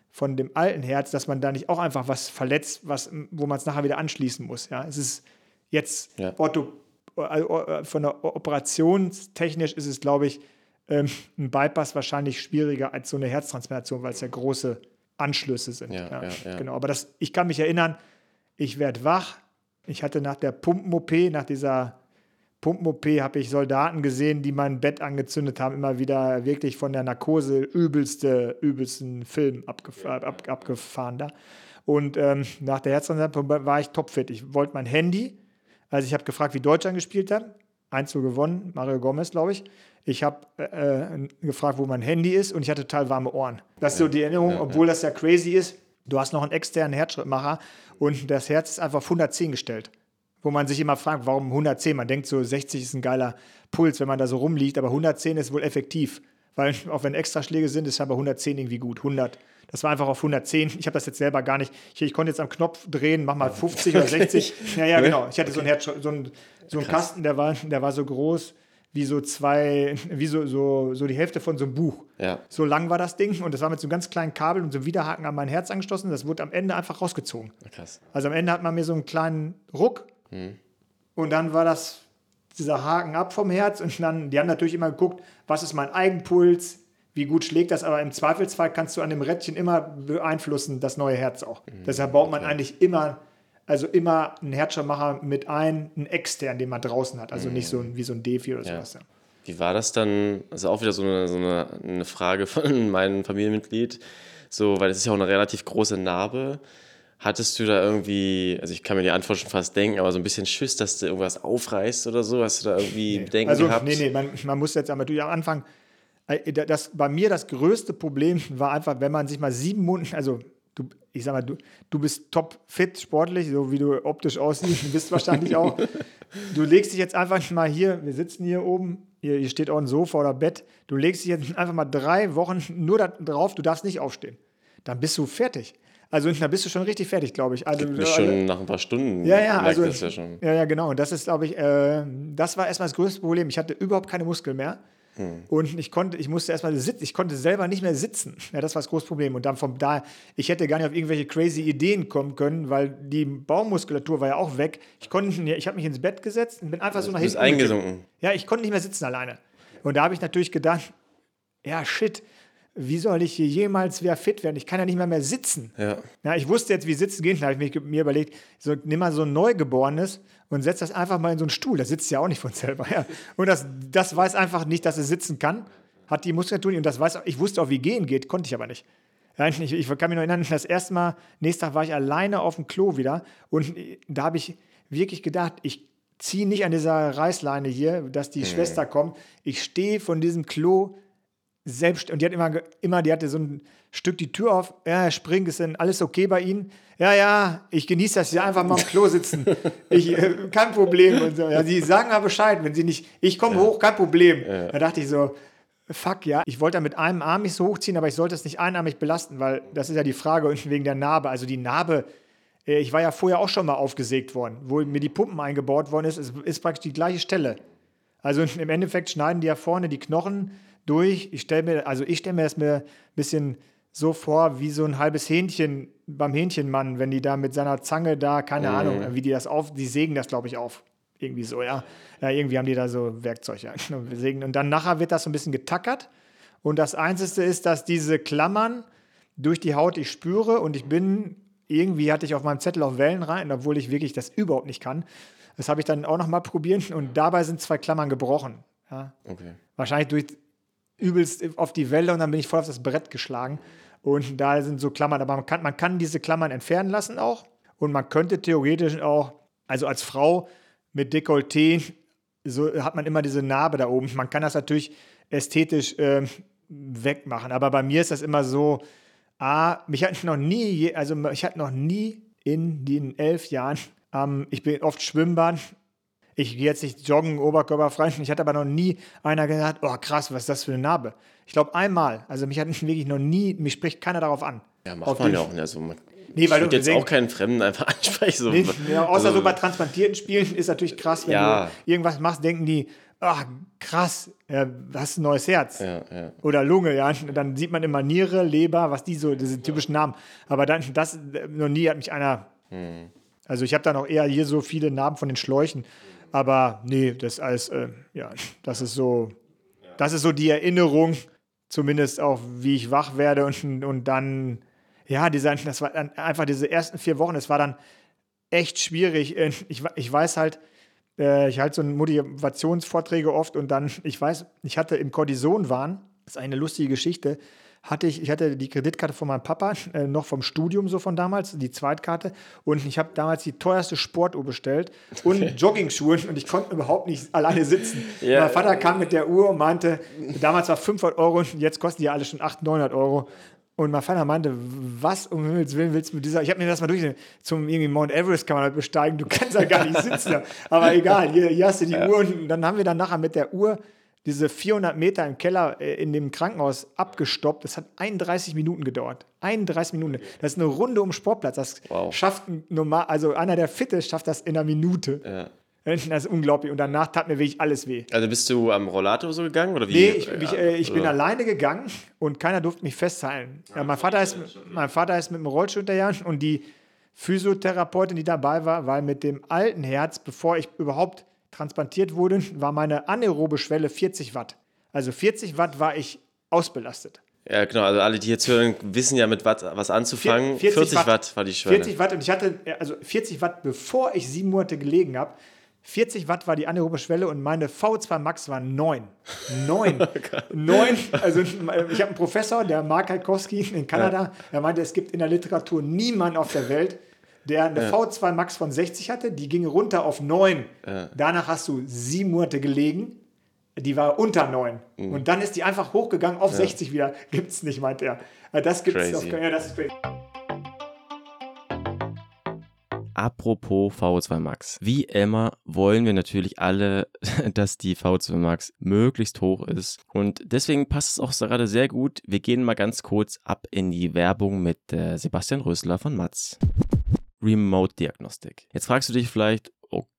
von dem alten Herz, dass man da nicht auch einfach was verletzt, was, wo man es nachher wieder anschließen muss. Ja, es ist jetzt ja. Ortho von der operationstechnisch ist es, glaube ich, ähm, ein Bypass wahrscheinlich schwieriger als so eine Herztransplantation, weil es ja große Anschlüsse sind. Ja, ja, ja, Genau. Aber das, ich kann mich erinnern, ich werde wach. Ich hatte nach der Pumpen-OP, nach dieser Pumpen-OP, habe ich Soldaten gesehen, die mein Bett angezündet haben, immer wieder wirklich von der Narkose übelste, übelsten Film abgef ab, abgefahren da. Und ähm, nach der Herztransplantation war ich topfit. Ich wollte mein Handy, also ich habe gefragt, wie Deutschland gespielt hat. 1 zu gewonnen, Mario Gomez, glaube ich. Ich habe äh, gefragt, wo mein Handy ist und ich hatte total warme Ohren. Das ist so die Erinnerung, obwohl das ja crazy ist. Du hast noch einen externen Herzschrittmacher und das Herz ist einfach auf 110 gestellt. Wo man sich immer fragt, warum 110? Man denkt so, 60 ist ein geiler Puls, wenn man da so rumliegt, aber 110 ist wohl effektiv. Weil auch wenn Extraschläge sind, ist aber 110 irgendwie gut. 100. Das war einfach auf 110. Ich habe das jetzt selber gar nicht. Ich, ich, konnte jetzt am Knopf drehen, mach mal 50 oder 60. Ja, ja, genau. Ich hatte so, ein Herz, so, ein, so einen Kasten, der war, der war so groß wie so zwei, wie so, so, so die Hälfte von so einem Buch. Ja. So lang war das Ding und das war mit so einem ganz kleinen Kabel und so einem Widerhaken an mein Herz angeschlossen. Das wurde am Ende einfach rausgezogen. Krass. Also am Ende hat man mir so einen kleinen Ruck hm. und dann war das dieser Haken ab vom Herz und dann, die haben natürlich immer geguckt, was ist mein Eigenpuls, wie gut schlägt das, aber im Zweifelsfall kannst du an dem Rädchen immer beeinflussen, das neue Herz auch. Mhm. Deshalb baut man okay. eigentlich immer, also immer einen Herzschrittmacher mit ein, einen extern, den man draußen hat, also mhm. nicht so ein, wie so ein Defi oder sowas. Ja. Wie war das dann? Also auch wieder so eine, so eine, eine Frage von meinem Familienmitglied, so, weil es ist ja auch eine relativ große Narbe. Hattest du da irgendwie, also ich kann mir die Antwort schon fast denken, aber so ein bisschen Schiss, dass du irgendwas aufreißt oder so? Hast du da irgendwie nee. Bedenken also, gehabt? Nee, nee, man, man muss jetzt aber am Anfang das, bei mir das größte Problem war einfach, wenn man sich mal sieben Monate, also du, ich sag mal, du, du bist top fit, sportlich, so wie du optisch aussiehst, du bist wahrscheinlich auch. Du legst dich jetzt einfach mal hier, wir sitzen hier oben, hier, hier steht auch ein Sofa oder Bett, du legst dich jetzt einfach mal drei Wochen nur da drauf, du darfst nicht aufstehen. Dann bist du fertig. Also da bist du schon richtig fertig, glaube ich. Also, Mich schon nach ein paar Stunden. ja, ja, also, ja, ja, genau. Und das ist, glaube ich, äh, das war erstmal das größte Problem. Ich hatte überhaupt keine Muskeln mehr. Hm. Und ich konnte, ich musste erstmal sitzen, ich konnte selber nicht mehr sitzen. Ja, das war das große Problem. Und dann vom da, ich hätte gar nicht auf irgendwelche crazy Ideen kommen können, weil die Baumuskulatur war ja auch weg. Ich konnte, ich habe mich ins Bett gesetzt und bin einfach so nach Du bist hinten. eingesunken. Ja, ich konnte nicht mehr sitzen alleine. Und da habe ich natürlich gedacht, ja, shit, wie soll ich hier jemals wieder fit werden? Ich kann ja nicht mehr mehr sitzen. Ja. Ja, ich wusste jetzt, wie Sitzen geht. Da habe ich mir überlegt, so, nimm mal so ein Neugeborenes und setz das einfach mal in so einen Stuhl. Das sitzt ja auch nicht von selber. Ja. Und das, das weiß einfach nicht, dass es sitzen kann. Hat die Muskulatur nicht. Und das weiß auch, ich wusste auch, wie gehen geht, konnte ich aber nicht. Ich, ich kann mich noch erinnern, das erste Mal, nächsten Tag war ich alleine auf dem Klo wieder. Und da habe ich wirklich gedacht, ich ziehe nicht an dieser Reißleine hier, dass die Schwester kommt. Ich stehe von diesem Klo selbst und die hat immer, immer, die hatte so ein Stück die Tür auf, ja, Herr Spring, ist denn alles okay bei Ihnen? Ja, ja, ich genieße das, Sie einfach mal am Klo sitzen. Ich, äh, kein Problem und so. Ja, Sie sagen mal Bescheid, wenn Sie nicht, ich komme hoch, kein Problem. Da dachte ich so, fuck ja, ich wollte da mit einem Arm mich so hochziehen, aber ich sollte es nicht einarmig belasten, weil das ist ja die Frage und wegen der Narbe. Also die Narbe, äh, ich war ja vorher auch schon mal aufgesägt worden, wo mir die Pumpen eingebaut worden ist, es ist praktisch die gleiche Stelle. Also im Endeffekt schneiden die ja vorne die Knochen durch. Ich stelle mir, also ich stelle mir das mir ein bisschen so vor, wie so ein halbes Hähnchen beim Hähnchenmann, wenn die da mit seiner Zange da, keine Ahnung, wie die das auf, die sägen das, glaube ich, auf. Irgendwie so, ja. ja. Irgendwie haben die da so Werkzeug, ja. Und dann nachher wird das so ein bisschen getackert. Und das Einzige ist, dass diese Klammern durch die Haut ich spüre und ich bin, irgendwie hatte ich auf meinem Zettel auch Wellen rein, obwohl ich wirklich das überhaupt nicht kann. Das habe ich dann auch noch mal probiert und dabei sind zwei Klammern gebrochen. Ja. Okay. Wahrscheinlich durch übelst auf die Welle und dann bin ich voll auf das Brett geschlagen. Und da sind so Klammern, aber man kann, man kann diese Klammern entfernen lassen auch. Und man könnte theoretisch auch, also als Frau mit Dekolleté, so hat man immer diese Narbe da oben. Man kann das natürlich ästhetisch ähm, wegmachen. Aber bei mir ist das immer so, ah, mich hat noch nie, also ich hatte noch nie in den elf Jahren, ähm, ich bin oft Schwimmbad, ich gehe jetzt nicht joggen, oberkörperfrei. Ich hatte aber noch nie einer gesagt, oh krass, was ist das für eine Narbe? Ich glaube einmal. Also mich hat wirklich noch nie, mich spricht keiner darauf an. Ja, macht man ja auch nicht. Also, man, Nee, ich weil würde du jetzt auch keinen Fremden einfach ansprechen. So. Nee, ja, außer Also, so bei transplantierten Spielen ist natürlich krass, wenn Ja. du irgendwas machst, denken die, ach krass, äh, hast ein neues Herz. Ja, ja. Oder Lunge, ja. Dann sieht man immer Niere, Leber, was die so, diese typischen Namen. Aber dann, das, äh, noch nie hat mich einer. Hm. Also ich habe da noch eher hier so viele Narben von den Schläuchen. Aber nee, das alles, äh, ja, das ist so, das ist so die Erinnerung, zumindest auch, wie ich wach werde und, und dann, ja, dieser, das war einfach diese ersten vier Wochen, das war dann echt schwierig. Äh, Ich, ich weiß halt, äh, ich halte so Motivationsvorträge oft und dann, ich weiß, ich hatte im Cortisonwahn, das ist eine lustige Geschichte, hatte ich, ich hatte die Kreditkarte von meinem Papa, äh, noch vom Studium so von damals, die Zweitkarte und ich habe damals die teuerste Sportuhr bestellt und Jogging-Schuhe und ich konnte überhaupt nicht alleine sitzen. Ja. Mein Vater kam mit der Uhr und meinte, damals war 500 Euro und jetzt kosten die alle schon 800, 900 Euro. Und mein Vater meinte, was um Himmels Willen willst du mit dieser, ich habe mir das mal durch, zum irgendwie Mount Everest kann man halt besteigen, du kannst ja gar nicht sitzen. Aber egal, hier, hier hast du die Uhr und dann haben wir dann nachher mit der Uhr diese 400 Meter im Keller äh, in dem Krankenhaus abgestoppt. Das hat 31 Minuten gedauert. 31 Minuten. Das ist eine Runde um den Sportplatz. Das Wow. schafft ein normal, also einer der Fitte schafft das in einer Minute. Ja. Das ist unglaublich. Und danach tat mir wirklich alles weh. Also bist du am Rollator so gegangen? Oder wie? Nee, ich, ich, äh, ich bin oder- alleine gegangen und keiner durfte mich festhalten. Ja, mein, Vater ist, mein Vater ist mit dem Rollstuhl hinterher und die Physiotherapeutin, die dabei war, weil mit dem alten Herz, bevor ich überhaupt transplantiert wurde, war meine anaerobe Schwelle 40 Watt. Also 40 Watt war ich ausbelastet. Ja, genau. Also alle, die jetzt hören, wissen ja mit Watt was anzufangen. 40 40, Watt. Watt. war die Schwelle. 40 Watt und ich hatte, also 40 Watt, bevor ich sieben Monate gelegen habe, 40 Watt war die anaerobe Schwelle und meine V2 Max war 9. 9. 9. Also ich habe einen Professor, der Mark Halkowski in Kanada, der meinte, es gibt in der Literatur niemanden auf der Welt, der eine V2 Max von 60 hatte, die ging runter auf 9. Danach hast du sieben Monate gelegen. Die war unter 9. Mhm. Und dann ist die einfach hochgegangen auf 60 wieder. Gibt es nicht, meint er. Das gibt es auf ja, das ist crazy. Apropos VO2 Max. Wie immer wollen wir natürlich alle, dass die VO2 Max möglichst hoch ist. Und deswegen passt es auch gerade sehr gut. Wir gehen mal ganz kurz ab in die Werbung mit äh, Sebastian Rösler von Matz. Remote Diagnostik. Jetzt fragst du dich vielleicht,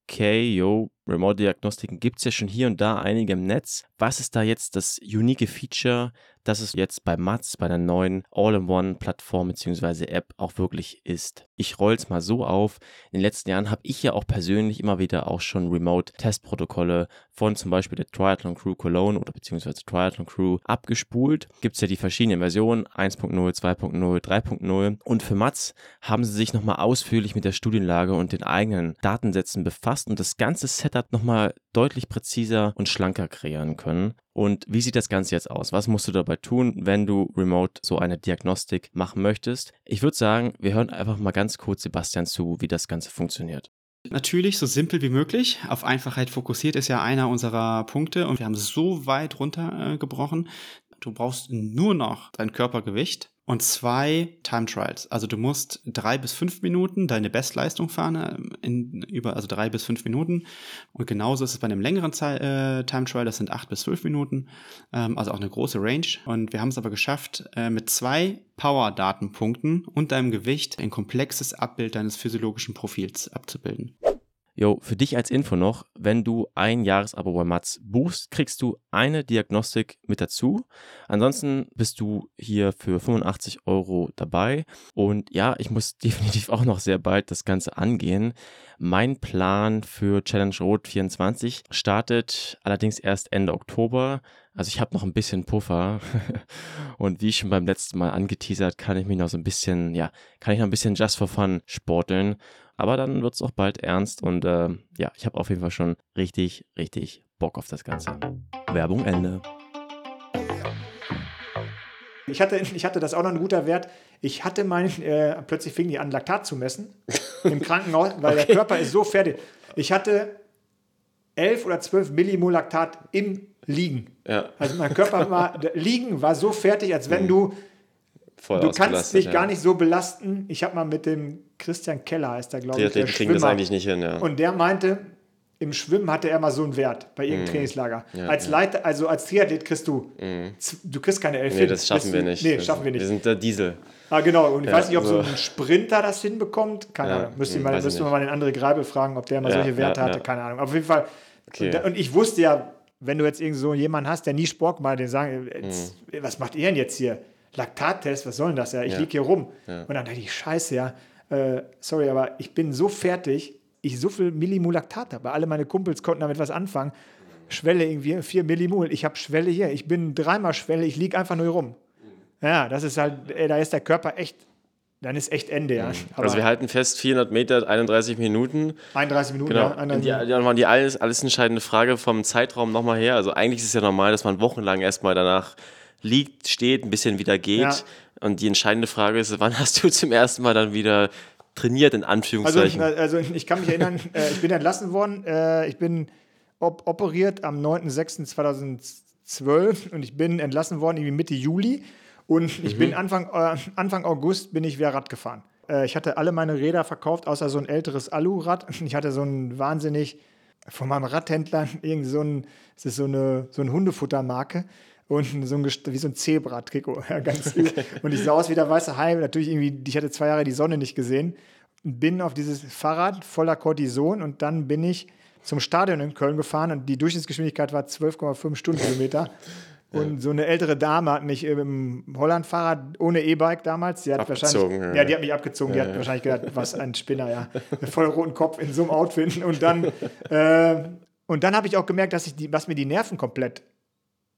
okay, yo, Remote-Diagnostiken gibt es ja schon hier und da einige im Netz. Was ist da jetzt das unique Feature, das es jetzt bei Mats, bei der neuen All-in-One-Plattform bzw. App auch wirklich ist? Ich roll es mal so auf. In den letzten Jahren habe ich ja auch persönlich immer wieder auch schon Remote-Testprotokolle von zum Beispiel der Triathlon Crew Cologne oder beziehungsweise Triathlon Crew abgespult. Gibt es ja die verschiedenen Versionen 1.0, 2.0, 3.0 und für Mats haben sie sich nochmal ausführlich mit der Studienlage und den eigenen Datensätzen befasst und das ganze Setup nochmal deutlich präziser und schlanker kreieren können. Und wie sieht das Ganze jetzt aus? Was musst du dabei tun, wenn du remote so eine Diagnostik machen möchtest? Ich würde sagen, wir hören einfach mal ganz kurz Sebastian zu, wie das Ganze funktioniert. Natürlich so simpel wie möglich. Auf Einfachheit fokussiert ist ja einer unserer Punkte und wir haben so weit runtergebrochen. Du brauchst nur noch dein Körpergewicht und zwei Time Trials. Also du musst drei bis fünf Minuten deine Bestleistung fahren, ähm, in, über, also drei bis fünf Minuten. Und genauso ist es bei einem längeren Zeit, äh, Time Trial, das sind acht bis zwölf Minuten, ähm, also auch eine große Range. Und wir haben es aber geschafft, äh, mit zwei Power-Datenpunkten und deinem Gewicht ein komplexes Abbild deines physiologischen Profils abzubilden. Jo, für dich als Info noch, wenn du ein Jahresabo bei Mats buchst, kriegst du eine Diagnostik mit dazu. Ansonsten bist du hier für 85 Euro dabei. Und ja, ich muss definitiv auch noch sehr bald das Ganze angehen. Mein Plan für Challenge Rot 24 startet allerdings erst Ende Oktober. Also ich habe noch ein bisschen Puffer und wie schon beim letzten Mal angeteasert, kann ich mich noch so ein bisschen, ja, kann ich noch ein bisschen Just for Fun sporteln aber dann wird es auch bald ernst und äh, ja, ich habe auf jeden Fall schon richtig, richtig Bock auf das Ganze. Werbung Ende. Ich hatte, ich hatte das auch noch ein guter Wert. Ich hatte mein, äh, plötzlich fing die an, Laktat zu messen im Krankenhaus, weil okay. der Körper ist so fertig. Ich hatte 11 oder 12 Millimol Laktat im Liegen. Ja. Also mein Körper war, Liegen war so fertig, als wenn du voll Du kannst dich ja. gar nicht so belasten. Ich habe mal mit dem Christian Keller, heißt der, glaube ich, der kriegen das eigentlich nicht hin, ja. Und der meinte, im Schwimmen hatte er mal so einen Wert bei irgendeinem mm. Trainingslager. Ja, als Leiter, also als Triathlet kriegst du, mm. du kriegst keine elf Nee, das schaffen wir nicht. Nee, das schaffen wir nicht. Wir sind der Diesel. Ah, genau. Und ich ja, weiß nicht, ob so ein Sprinter das hinbekommt. Keine Ahnung. Müsste, mal, müsste man mal den anderen Greibel fragen, ob der mal solche Werte hatte. Keine Ahnung. Aber auf jeden Fall. Okay. Und, und, ich wusste ja, wenn du jetzt irgend so jemanden hast, der nie Sport macht, den sagen, mm. was macht ihr denn jetzt hier? Laktattest, was soll denn das ja? Ich ja. liege hier rum. Ja. Und dann dachte ich, scheiße, ja, äh, sorry, aber ich bin so fertig, ich so viel Millimol Laktat habe. Alle meine Kumpels konnten damit was anfangen. Schwelle irgendwie, 4 Millimol. Ich habe Schwelle hier. Ich bin dreimal Schwelle, ich liege einfach nur hier rum. Ja, das ist halt, ey, da ist der Körper echt, dann ist echt Ende, ja. Mhm. also wir halten fest, 400 Meter, 31 Minuten. 31 Minuten, genau. ja. Und die, die, die alles, alles entscheidende Frage vom Zeitraum nochmal her. Also eigentlich ist es ja normal, dass man wochenlang erstmal danach liegt, steht, ein bisschen wieder geht. Ja. Und die entscheidende Frage ist, wann hast du zum ersten Mal dann wieder trainiert, in Anführungszeichen? Also, also ich kann mich erinnern, äh, ich bin entlassen worden. Äh, ich bin op operiert am 9.06.2012 und ich bin entlassen worden irgendwie Mitte Juli. Und ich mhm. bin Anfang, äh, Anfang August bin ich wieder Rad gefahren. Äh, ich hatte alle meine Räder verkauft, außer so ein älteres Alurad. Ich hatte so ein wahnsinnig von meinem Radhändler irgendwie so ein, es ist so eine, so eine Hundefuttermarke und so ein, wie so ein Zebra-Trikot. Ja, ganz okay. Und ich sah aus wie der weiße Hai. Natürlich irgendwie, ich hatte zwei Jahre die Sonne nicht gesehen. Bin auf dieses Fahrrad voller Cortison und dann bin ich zum Stadion in Köln gefahren und die Durchschnittsgeschwindigkeit war 12,5 Stundenkilometer. Und so eine ältere Dame hat mich im Holland-Fahrrad ohne E-Bike damals, die hat wahrscheinlich, ja. ja. die hat mich abgezogen, die ja, hat wahrscheinlich gedacht, was ein Spinner, ja, voll roten Kopf in so einem Outfit. Und dann, äh, und dann habe ich auch gemerkt, dass ich die, was mir die Nerven komplett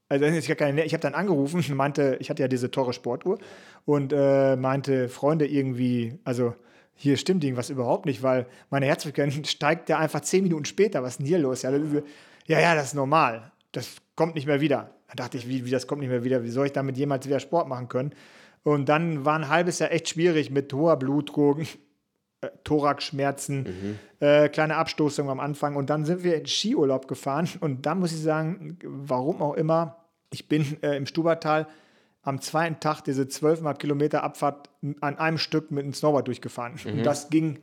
also ich habe hab dann angerufen und meinte, ich hatte ja diese teure Sportuhr und äh, meinte, Freunde irgendwie, also hier stimmt irgendwas überhaupt nicht, weil meine Herzfrequenz steigt ja einfach zehn Minuten später. Was ist denn hier los? Ja, ja, das ist normal. Das kommt nicht mehr wieder. Da dachte ich, wie, wie das kommt nicht mehr wieder? Wie soll ich damit jemals wieder Sport machen können? Und dann war ein halbes Jahr echt schwierig mit hoher Blutdruck, Thoraxschmerzen, mhm. äh, kleine Abstoßung am Anfang. Und dann sind wir in Skiurlaub gefahren. Und da muss ich sagen, warum auch immer, ich bin äh, im Stubertal am zweiten Tag diese 12,5 Kilometer Abfahrt an einem Stück mit einem Snowboard durchgefahren. Mhm. Und das ging,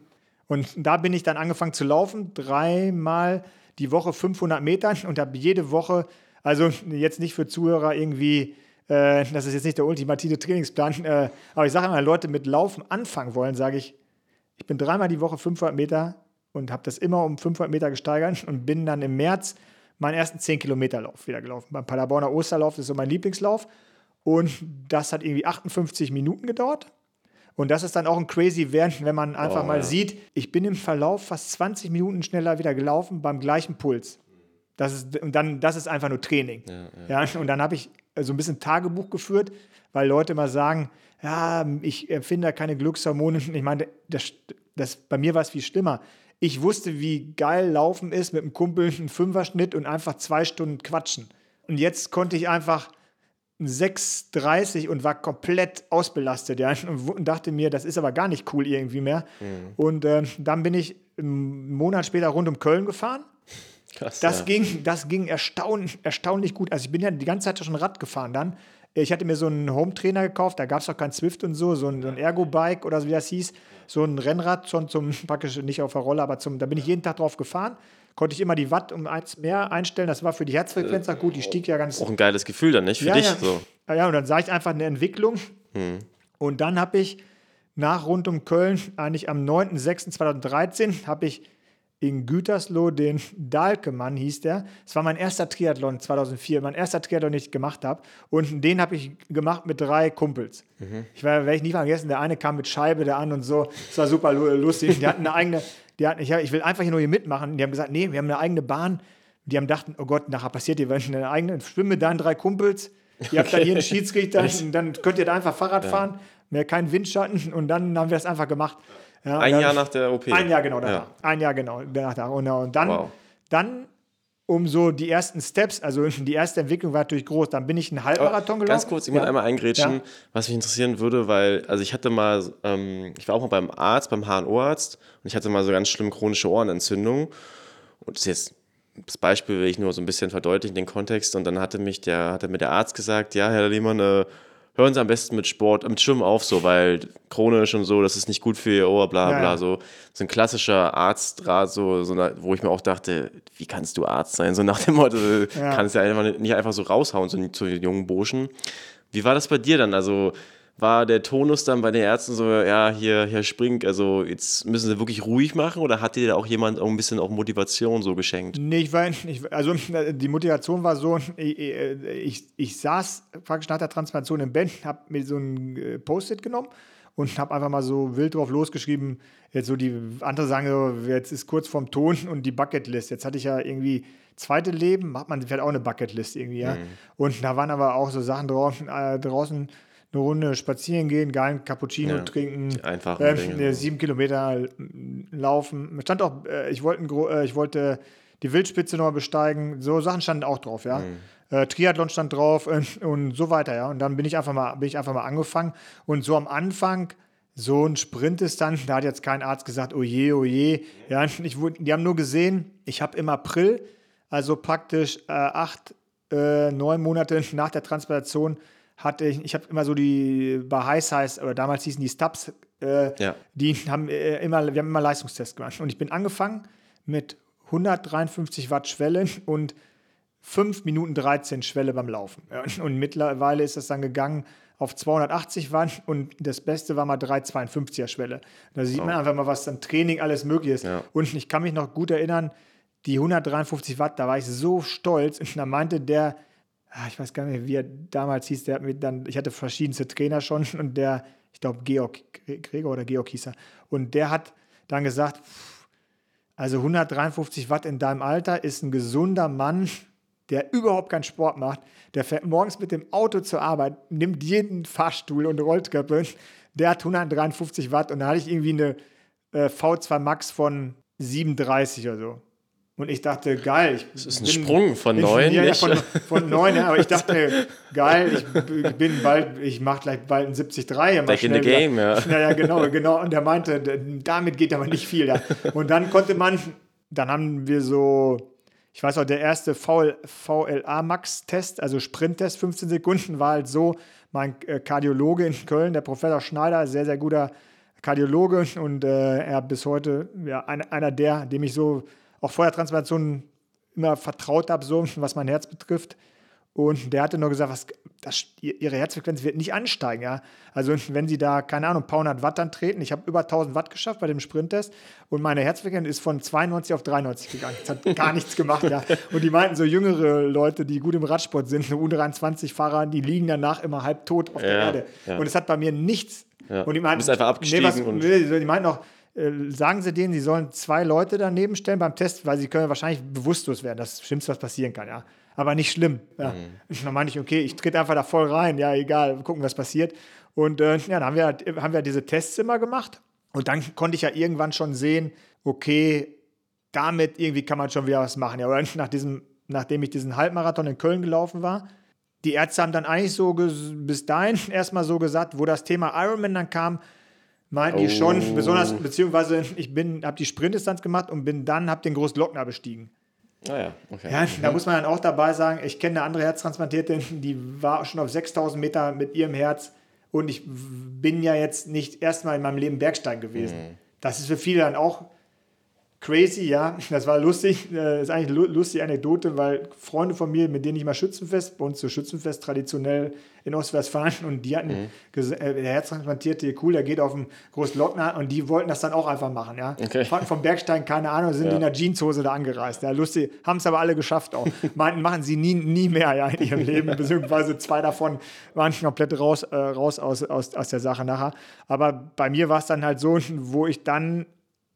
Und da bin ich dann angefangen zu laufen, dreimal die Woche 500 Metern und habe jede Woche, also jetzt nicht für Zuhörer irgendwie, äh, das ist jetzt nicht der ultimative Trainingsplan, äh, aber ich sage immer, Leute mit Laufen anfangen wollen, sage ich, ich bin dreimal die Woche 500 Meter und habe das immer um 500 Meter gesteigert und bin dann im März meinen ersten 10 Kilometer Lauf wieder gelaufen. Beim Paderborner Osterlauf das ist so mein Lieblingslauf und das hat irgendwie 58 Minuten gedauert. Und das ist dann auch ein crazy Wert, wenn man einfach oh, mal ja. sieht, ich bin im Verlauf fast 20 Minuten schneller wieder gelaufen beim gleichen Puls. Das ist, und dann, das ist einfach nur Training. Ja, ja. ja und dann habe ich so ein bisschen Tagebuch geführt, weil Leute immer sagen, ja, ich empfinde keine Glückshormone. Ich meine, das, das, bei mir war es viel schlimmer. Ich wusste, wie geil Laufen ist mit einem Kumpel, einen Fünferschnitt und einfach zwei Stunden quatschen. Und jetzt konnte ich einfach 6,30 und war komplett ausbelastet ja, und dachte mir, das ist aber gar nicht cool irgendwie mehr. Mhm. Und äh, dann bin ich einen Monat später rund um Köln gefahren. Krass, das, ja. ging, das ging erstaun, erstaunlich gut. Also ich bin ja die ganze Zeit schon Rad gefahren dann. Ich hatte mir so einen Home-Trainer gekauft, da gab es auch kein Swift und so, so ein, so ein Ergo-Bike oder so wie das hieß. So ein Rennrad schon zum, praktisch nicht auf der Rolle, aber zum, da bin ich jeden Tag drauf gefahren konnte ich immer die Watt um eins mehr einstellen. Das war für die Herzfrequenz auch gut. Die stieg ja ganz. Auch ein geiles Gefühl dann, nicht? Für ja, dich ja. so. Ja, und dann sah ich einfach eine Entwicklung. Hm. Und dann habe ich nach rund um Köln, eigentlich am 9.06.2013, habe ich in Gütersloh den Dahlkemann hieß der. Es war mein erster Triathlon 2004, mein erster Triathlon, den ich gemacht habe. Und den habe ich gemacht mit drei Kumpels. Mhm. Ich werde ich nie vergessen, der eine kam mit Scheibe, der andere und so. Es war super lustig. Die hatten eine eigene, die hatten, ich, ich will einfach hier nur hier mitmachen. Die haben gesagt, nee, wir haben eine eigene Bahn. Die haben gedacht, oh Gott, nachher passiert ihr eine eigene, schwimme mit deinen drei Kumpels. Ihr habt dann hier einen Schiedsrichter, dann könnt ihr da einfach Fahrrad ja. fahren, mehr keinen Windschatten und dann haben wir das einfach gemacht. Ja, ein Jahr nach der OP. Ein Jahr genau danach. Ja. Ein Jahr genau danach. Und, und dann, wow. dann um so die ersten Steps, also die erste Entwicklung war natürlich groß. Dann bin ich einen Halbmarathon gelaufen. Ganz kurz, ich ja. muss einmal eingrätschen, ja. was mich interessieren würde, weil, also ich hatte mal, ähm, ich war auch mal beim Arzt, beim HNO-Arzt und ich hatte mal so ganz schlimm chronische Ohrenentzündung. Und das ist jetzt das Beispiel will ich nur so ein bisschen verdeutlichen, den Kontext. Und dann hatte mich der, hatte mir der Arzt gesagt, ja, Herr Lehmann, äh, hören Sie am besten mit Sport, mit Schwimmen auf, so, weil chronisch und so, das ist nicht gut für Ihr Ohr, bla bla, ja, so. So ein klassischer Arztrat, so, so eine, wo ich mir auch dachte, wie kannst du Arzt sein? So nach dem Motto, ja. kannst ja einfach nicht einfach so raushauen, so zu den jungen Burschen. Wie war das bei dir dann? Also, war der Tonus dann bei den Ärzten so, ja, hier, Herr Spring, also jetzt müssen sie wirklich ruhig machen oder hat dir da auch jemand auch ein bisschen auch Motivation so geschenkt? Nee, ich war, ich, also die Motivation war so, ich, ich, ich saß praktisch nach der Transplantation im Bett, habe mir so ein äh, Post-it genommen und habe einfach mal so wild drauf losgeschrieben, jetzt so die andere sagen so, jetzt ist kurz vorm Ton und die Bucketlist. Jetzt hatte ich ja irgendwie zweite Leben, macht man vielleicht auch eine Bucketlist irgendwie, ja. Mhm. Und da waren aber auch so Sachen draußen, äh, draußen eine Runde spazieren gehen, geilen Cappuccino ja, trinken, einfach äh, sieben Kilometer laufen. Stand auch, äh, ich, wollte, äh, ich wollte die Wildspitze noch besteigen. So Sachen standen auch drauf, ja. Mhm. Äh, Triathlon stand drauf und, und so weiter, ja. Und dann bin ich einfach mal, bin ich einfach mal angefangen. Und so am Anfang, so ein Sprint ist dann, da hat jetzt kein Arzt gesagt, oh je, oh je. Ja, ich, die haben nur gesehen, ich habe im April, also praktisch äh, acht, äh, neun Monate nach der Transplantation, hatte ich, ich habe immer so die, bei High Size, oder damals hießen die Stubs, äh, ja. die haben äh, immer, wir haben immer Leistungstests gemacht. Und ich bin angefangen mit 153 Watt Schwelle und 5 Minuten 13 Schwelle beim Laufen. Und mittlerweile ist das dann gegangen auf 280 Watt und das Beste war mal 352er Schwelle. Da sieht man einfach mal, was dann Training alles möglich ist. Ja. Und ich kann mich noch gut erinnern, die 153 Watt, da war ich so stolz. Und da meinte der, ich weiß gar nicht, wie er damals hieß, der hat mir dann, ich hatte verschiedenste Trainer schon und der, ich glaube, Georg, Gregor oder Georg hieß er, und der hat dann gesagt, also 153 Watt in deinem Alter ist ein gesunder Mann, der überhaupt keinen Sport macht, der fährt morgens mit dem Auto zur Arbeit, nimmt jeden Fahrstuhl und Rolltreppe, der hat 153 Watt und da hatte ich irgendwie eine äh, V2 Max von 37 oder so. Und ich dachte, geil. Ich das ist ein bin, Sprung von neun. Ja, von, von neun, aber ich dachte, geil, ich bin bald, ich mache gleich bald ein 73. Back in the game, ja. Ja, ja, genau, genau. Und er meinte, damit geht aber nicht viel. Ja. Und dann konnte man, dann haben wir so, ich weiß auch, der erste VLA Max-Test, also Sprint-Test, 15 Sekunden, war halt so, mein äh, Kardiologe in Köln, der Professor Schneider, sehr, sehr guter Kardiologe und äh, er bis heute ja, ein, einer der, dem ich so auch vor der Transplantation immer vertraut habe, so was mein Herz betrifft. Und der hatte nur gesagt, was, das, ihre Herzfrequenz wird nicht ansteigen. Ja? Also wenn sie da, keine Ahnung, ein paar hundert Watt dann treten, ich habe über 1000 Watt geschafft bei dem Sprinttest und meine Herzfrequenz ist von 92 auf 93 gegangen. Das hat gar nichts gemacht. Ja? Und die meinten, so jüngere Leute, die gut im Radsport sind, so U23-Fahrer, die liegen danach immer halb tot auf ja, der Erde. Ja. Und es hat bei mir nichts. Ja. Und die meinten, du bist einfach abgestiegen. Nee, was, und die meinten auch, sagen sie denen, sie sollen zwei Leute daneben stellen beim Test, weil sie können wahrscheinlich bewusstlos werden. Das ist das Schlimmste, was passieren kann, ja aber nicht schlimm. Ja. Mhm. Dann meine ich, okay, ich trete einfach da voll rein, ja, egal, gucken, was passiert. Und äh, ja, dann haben wir, halt, haben wir diese Tests immer gemacht. Und dann konnte ich ja irgendwann schon sehen, okay, damit irgendwie kann man schon wieder was machen. Ja, oder nach diesem, nachdem ich diesen Halbmarathon in Köln gelaufen war, die Ärzte haben dann eigentlich so bis dahin erstmal so gesagt, wo das Thema Ironman dann kam, meinten oh. die schon, besonders, beziehungsweise ich bin, habe die Sprintdistanz gemacht und bin dann, habe den Großglockner bestiegen. Ah ja, okay. Ja, da muss man dann auch dabei sagen, ich kenne eine andere Herztransplantierte, die war schon auf 6000 Meter mit ihrem Herz und ich bin ja jetzt nicht erstmal in meinem Leben Bergstein gewesen. Mhm. Das ist für viele dann auch crazy, ja. Das war lustig. Das äh, ist eigentlich eine lustige Anekdote, weil Freunde von mir, mit denen ich mal Schützenfest, bei uns zu Schützenfest traditionell in Ostwestfalen, und die hatten, mhm. äh, der Herztransplantierte, cool, der geht auf den Großlockner und die wollten das dann auch einfach machen, ja. Okay. vom Bergstein, keine Ahnung, sind ja. in der Jeanshose da angereist. Ja, lustig, haben es aber alle geschafft auch. Meinten, machen sie nie, nie mehr ja, in ihrem Leben, beziehungsweise zwei davon waren komplett raus, äh, raus aus, aus, aus der Sache nachher. Aber bei mir war es dann halt so, wo ich dann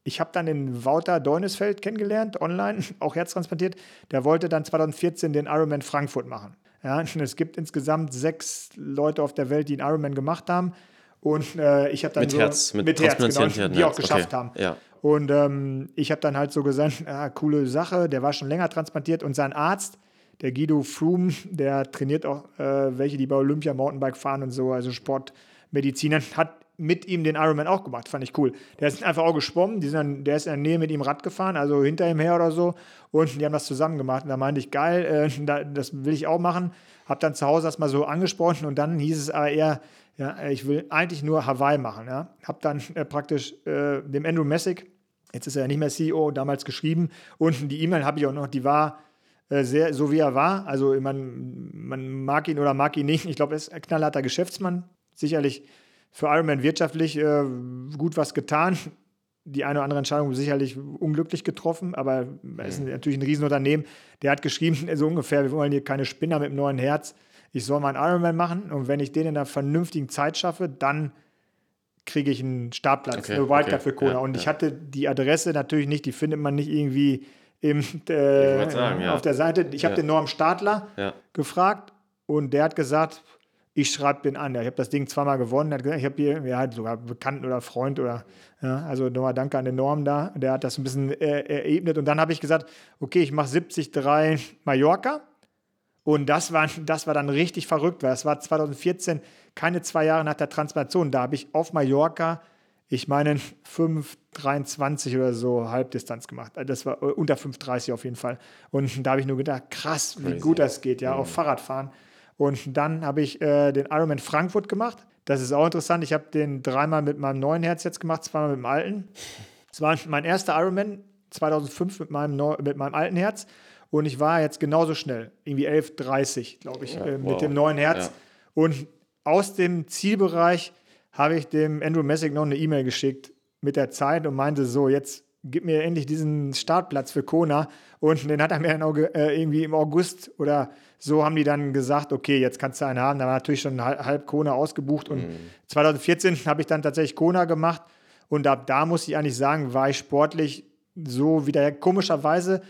ich habe dann den Wouter Deunesfeld kennengelernt, online, auch herztransplantiert. Der wollte dann 2014 den Ironman Frankfurt machen. Ja, es gibt insgesamt sechs Leute auf der Welt, die einen Ironman gemacht haben. Und äh, ich habe dann mit so, Herz, mit, mit Herz, genau, die auch geschafft okay. haben. Ja. Und ähm, ich habe dann halt so gesagt, ah, coole Sache, der war schon länger transplantiert und sein Arzt, der Guido Froome, der trainiert auch äh, welche, die bei Olympia Mountainbike fahren und so, also Sportmediziner, hat mit ihm den Ironman auch gemacht. Fand ich cool. Der ist einfach auch geschwommen. Die sind dann, der ist in der Nähe mit ihm Rad gefahren, also hinter ihm her oder so. Und die haben das zusammen gemacht. Und da meinte ich, geil, äh, das will ich auch machen. Hab dann zu Hause das mal so angesprochen und dann hieß es aber eher, ja, ich will eigentlich nur Hawaii machen. Ja. Hab dann äh, praktisch äh, dem Andrew Messick, jetzt ist er ja nicht mehr CEO, damals geschrieben. Und die E-Mail habe ich auch noch, die war äh, sehr, so wie er war. Also man, man mag ihn oder mag ihn nicht. Ich glaube, er ist ein knallharter Geschäftsmann. Sicherlich für Ironman wirtschaftlich äh, gut was getan. Die eine oder andere Entscheidung sicherlich unglücklich getroffen, aber er ist natürlich ein Riesenunternehmen. Der hat geschrieben, so ungefähr, wir wollen hier keine Spinner mit einem neuen Herz. Ich soll mal einen Ironman machen und wenn ich den in einer vernünftigen Zeit schaffe, dann kriege ich einen Startplatz, okay, eine Wildcard okay, für Kona. Ja, und ja. ich hatte die Adresse natürlich nicht, die findet man nicht irgendwie im, äh, sagen, ja. auf der Seite. Ich habe den Norm Stadler gefragt und der hat gesagt, ich schreibe den an. Ja, ich habe das Ding zweimal gewonnen. Hat gesagt, ich habe hier ja, halt sogar Bekannten oder Freund oder ja, also nochmal danke an den Norm da. Der hat das ein bisschen äh, erebnet. Und dann habe ich gesagt, okay, ich mache 70-3 Mallorca. Und das war, das war dann richtig verrückt, weil es war 2014, keine zwei Jahre nach der Transplantation. Da habe ich auf Mallorca, ich meine, 5,23 oder so Halbdistanz gemacht. Also das war äh, unter 5,30 auf jeden Fall. Und da habe ich nur gedacht, krass, wie Crazy. gut das geht, ja, mhm. auf Fahrradfahren. Und dann habe ich äh, den Ironman Frankfurt gemacht. Das ist auch interessant. Ich habe den dreimal mit meinem neuen Herz jetzt gemacht, zweimal mit dem alten. Es war mein erster Ironman 2005 mit meinem, Neu mit meinem alten Herz. Und ich war jetzt genauso schnell, irgendwie 11,30, glaube ich, ja, äh, mit wow. dem neuen Herz. Ja. Und aus dem Zielbereich habe ich dem Andrew Messick noch eine E-Mail geschickt mit der Zeit und meinte so, jetzt gib mir endlich diesen Startplatz für Kona. Und den hat er mir dann auch, äh, irgendwie im August oder so haben die dann gesagt, okay, jetzt kannst du einen haben. Da war natürlich schon halb Kona ausgebucht. Und mhm. 2014 habe ich dann tatsächlich Kona gemacht. Und ab da muss ich eigentlich sagen, war ich sportlich so wieder komischerweise,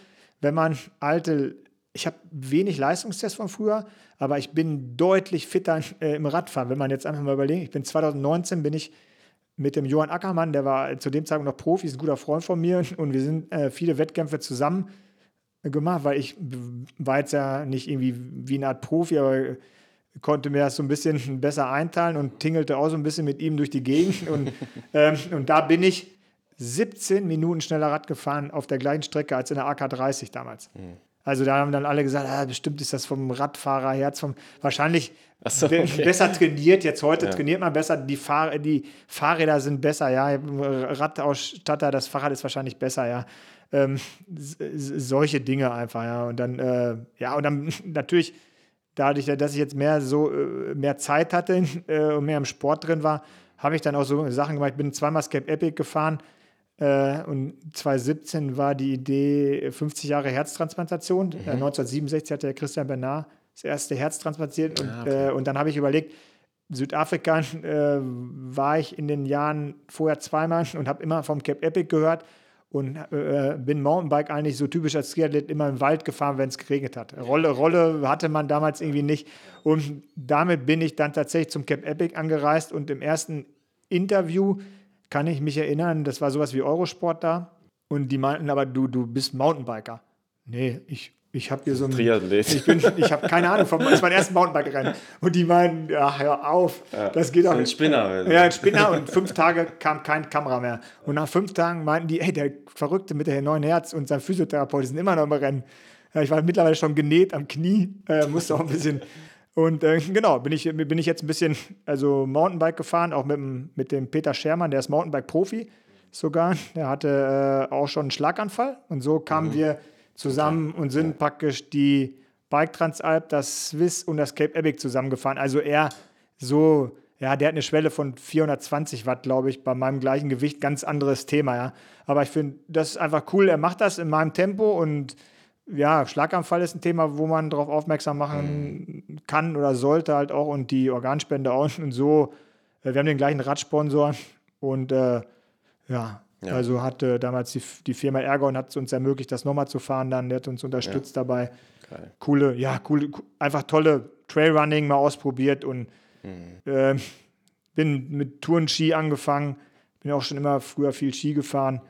wenn man alte, ich habe wenig Leistungstests von früher, aber ich bin deutlich fitter äh, im Radfahren. Wenn man jetzt einfach mal überlegt, ich bin 2019 bin ich mit dem Johann Ackermann, der war zu dem Zeitpunkt noch Profi, ist ein guter Freund von mir und wir sind äh, viele Wettkämpfe zusammen gemacht, weil ich war jetzt ja nicht irgendwie wie eine Art Profi, aber konnte mir das so ein bisschen besser einteilen und tingelte auch so ein bisschen mit ihm durch die Gegend und, ähm, und da bin ich 17 Minuten schneller Rad gefahren auf der gleichen Strecke als in der AK 30 damals. Mhm. Also da haben dann alle gesagt, ah, bestimmt ist das vom Radfahrerherz, vom wahrscheinlich so, okay. besser trainiert. Jetzt heute Ja. trainiert man besser, die, Fahr die Fahrräder sind besser, ja. Radausstatter, das Fahrrad ist wahrscheinlich besser, ja. Ähm, solche Dinge einfach, ja. Und dann, äh, ja, und dann natürlich, dadurch, dass ich jetzt mehr so äh, mehr Zeit hatte äh, und mehr im Sport drin war, habe ich dann auch so Sachen gemacht. Ich bin zweimal Scape Epic gefahren äh, und 2017 war die Idee 50 Jahre Herztransplantation. Äh, 1967 hatte der Christian Bernard das erste Herz transplantiert und, Ah, okay. äh, und dann habe ich überlegt, Südafrika äh, war ich in den Jahren vorher zweimal und habe immer vom Cape Epic gehört und äh, bin Mountainbike eigentlich so typisch als Triathlet immer im Wald gefahren, wenn es geregnet hat. Rolle, Rolle hatte man damals irgendwie nicht und damit bin ich dann tatsächlich zum Cape Epic angereist und im ersten Interview kann ich mich erinnern, das war sowas wie Eurosport da und die meinten aber, du, du bist Mountainbiker. Nee, ich, ich habe hier so ein Triathlet. ich bin, ich habe keine Ahnung, vom, das ist mein erstes Mountainbike-Rennen. Und die meinen, ja, hör auf, das geht doch ein Spinner. Ja, ein Spinner und fünf Tage kam kein Kamera mehr. Und nach fünf Tagen meinten die, ey, der Verrückte mit der neuen Herz und sein Physiotherapeut die sind immer noch im Rennen. Ja, ich war mittlerweile schon genäht am Knie, äh, musste auch ein bisschen. Und äh, genau, bin ich, bin ich jetzt ein bisschen, also Mountainbike gefahren, auch mit, dem- mit dem Peter Schermann, der ist Mountainbike-Profi sogar. Der hatte äh, auch schon einen Schlaganfall. Und so kamen wir zusammen und sind praktisch die Bike Transalp, das Swiss und das Cape Epic zusammengefahren. Also er so, ja, der hat eine Schwelle von 420 Watt, glaube ich, bei meinem gleichen Gewicht. Ganz anderes Thema, ja. Aber ich finde, das ist einfach cool. Er macht das in meinem Tempo und ja, Schlaganfall ist ein Thema, wo man darauf aufmerksam machen kann oder sollte halt auch und die Organspende auch und so. Äh, Wir haben den gleichen Radsponsor und äh, ja, Ja. also hatte damals die, die Firma Ergon hat es uns ermöglicht, das nochmal zu fahren dann, der hat uns unterstützt dabei. Geil. Coole, ja, coole, co- einfach tolle Trailrunning mal ausprobiert und äh, bin mit Tourenski angefangen, bin auch schon immer früher viel Ski gefahren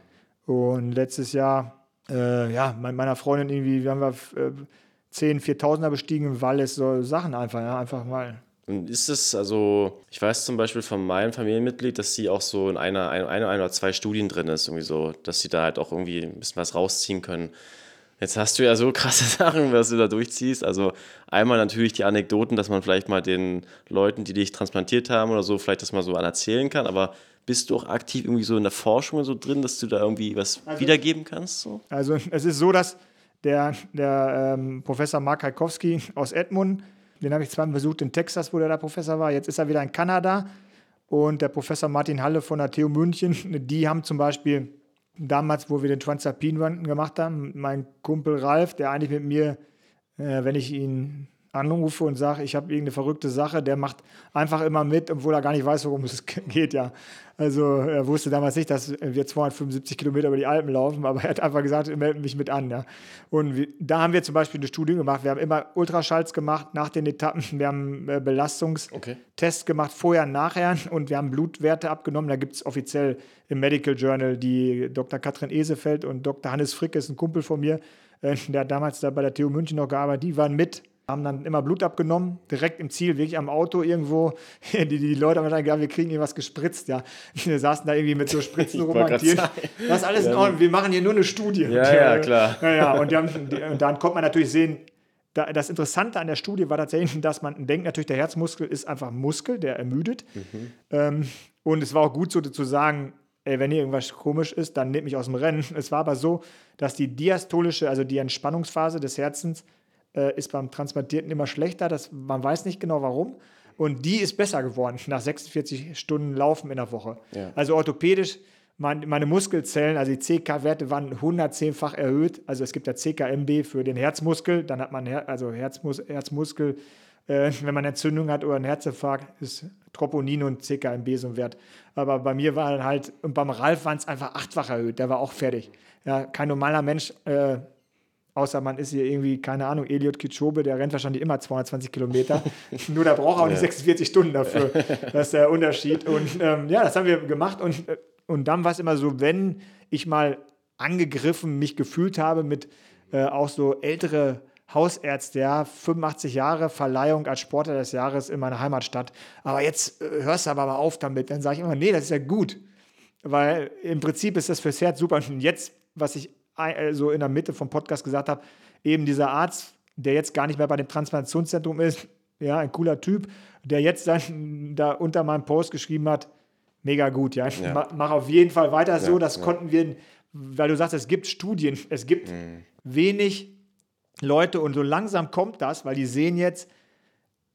und letztes Jahr, äh, ja, mit meiner Freundin irgendwie, wir haben wir äh, 10 4000er bestiegen im Wallis, so Sachen einfach, ja, einfach mal. Und ist es, also, ich weiß zum Beispiel von meinem Familienmitglied, dass sie auch so in einer, ein, einer, einer oder zwei Studien drin ist, irgendwie so, dass sie da halt auch irgendwie ein bisschen was rausziehen können. Jetzt hast du ja so krasse Sachen, was du da durchziehst. Also einmal natürlich die Anekdoten, dass man vielleicht mal den Leuten, die dich transplantiert haben oder so, vielleicht das mal so erzählen kann, aber bist du auch aktiv irgendwie so in der Forschung so drin, dass du da irgendwie was Also- wiedergeben kannst? So? Also es ist so, dass der, der ähm, Professor Mark Heikowski aus Edmund, den habe ich zweimal besucht in Texas, wo der da Professor war. Jetzt ist er wieder in Kanada. Und der Professor Martin Halle von der TU München, die haben zum Beispiel damals, wo wir den Transalpine Run gemacht haben, mein Kumpel Ralf, der eigentlich mit mir, äh, wenn ich ihn anrufe und sage, ich habe irgendeine verrückte Sache, der macht einfach immer mit, obwohl er gar nicht weiß, worum es geht, ja. Also er wusste damals nicht, dass wir 275 Kilometer über die Alpen laufen, aber er hat einfach gesagt, melde mich mit an, ja. Und wir, da haben wir zum Beispiel eine Studie gemacht, wir haben immer Ultraschalls gemacht nach den Etappen, wir haben äh, Belastungstests Okay. gemacht, vorher und nachher und wir haben Blutwerte abgenommen, da gibt es offiziell im Medical Journal die Dr. Katrin Esefeld und Dr. Hannes Frick ist ein Kumpel von mir, äh, der hat damals da bei der TU München noch gearbeitet, die waren mit, haben dann immer Blut abgenommen, direkt im Ziel, wirklich am Auto irgendwo. Die, die Leute haben dann gedacht, wir kriegen irgendwas gespritzt, ja. Wir saßen da irgendwie mit so Spritzen rum. Das ist alles in Ordnung, wir machen hier nur eine Studie. Ja, ja, klar. Ja, ja, und, haben, die, und dann konnte man natürlich sehen, da, das Interessante an der Studie war tatsächlich, dass man denkt, natürlich, der Herzmuskel ist einfach ein Muskel, der ermüdet. Ähm, und es war auch gut so zu sagen, ey, wenn hier irgendwas komisch ist, dann nehmt mich aus dem Rennen. Es war aber so, dass die diastolische, also die Entspannungsphase des Herzens, äh, ist beim Transplantierten immer schlechter. Das, man weiß nicht genau warum. Und die ist besser geworden nach 46 Stunden Laufen in der Woche. Ja. Also orthopädisch, mein, meine Muskelzellen, also die CK-Werte waren 110-fach erhöht. Also es gibt ja CKMB für den Herzmuskel, dann hat man Her also Herzmus Herzmuskel, äh, wenn man Entzündung hat oder einen Herzinfarkt, ist Troponin und CKMB so ein Wert. Aber bei mir war dann halt, und beim Ralf waren es einfach achtfach erhöht, der war auch fertig. Ja, kein normaler Mensch, äh, außer man ist hier irgendwie, keine Ahnung, Eliot Kitschobe, der rennt wahrscheinlich immer 220 Kilometer. Nur da braucht er auch nicht 46 Stunden dafür. Das ist der Unterschied. Und ähm, ja, das haben wir gemacht. Und, äh, und dann war es immer so, wenn ich mal angegriffen mich gefühlt habe mit äh, auch so ältere Hausärzte, ja, 85 Jahre Verleihung als Sportler des Jahres in meiner Heimatstadt. Aber jetzt äh, hörst du aber mal auf damit. Dann sage ich immer, nee, das ist ja gut. Weil im Prinzip ist das fürs Herz super. Und jetzt, was ich so in der Mitte vom Podcast gesagt habe, eben dieser Arzt, der jetzt gar nicht mehr bei dem Transplantationszentrum ist, ja, ein cooler Typ, der jetzt dann da unter meinem Post geschrieben hat, mega gut, ja. ja. Mach, auf jeden Fall weiter so. Ja, das ja. konnten wir, weil du sagst, es gibt Studien, es gibt mhm. wenig Leute und so langsam kommt das, weil die sehen jetzt,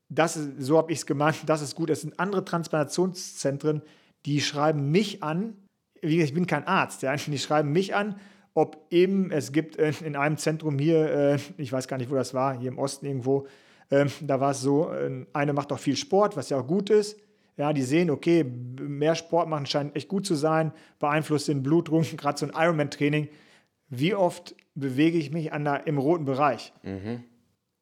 das ist, so habe ich es gemacht, das ist gut. Es sind andere Transplantationszentren, die schreiben mich an, ich bin kein Arzt, ja, die schreiben mich an, ob eben, es gibt äh, in einem Zentrum hier, äh, ich weiß gar nicht, wo das war, hier im Osten irgendwo, ähm, da war es so, äh, eine macht auch viel Sport, was ja auch gut ist. Ja, die sehen, okay, mehr Sport machen scheint echt gut zu sein, beeinflusst den Blutdruck, gerade so ein Ironman-Training. Wie oft bewege ich mich an der, im roten Bereich? Mhm.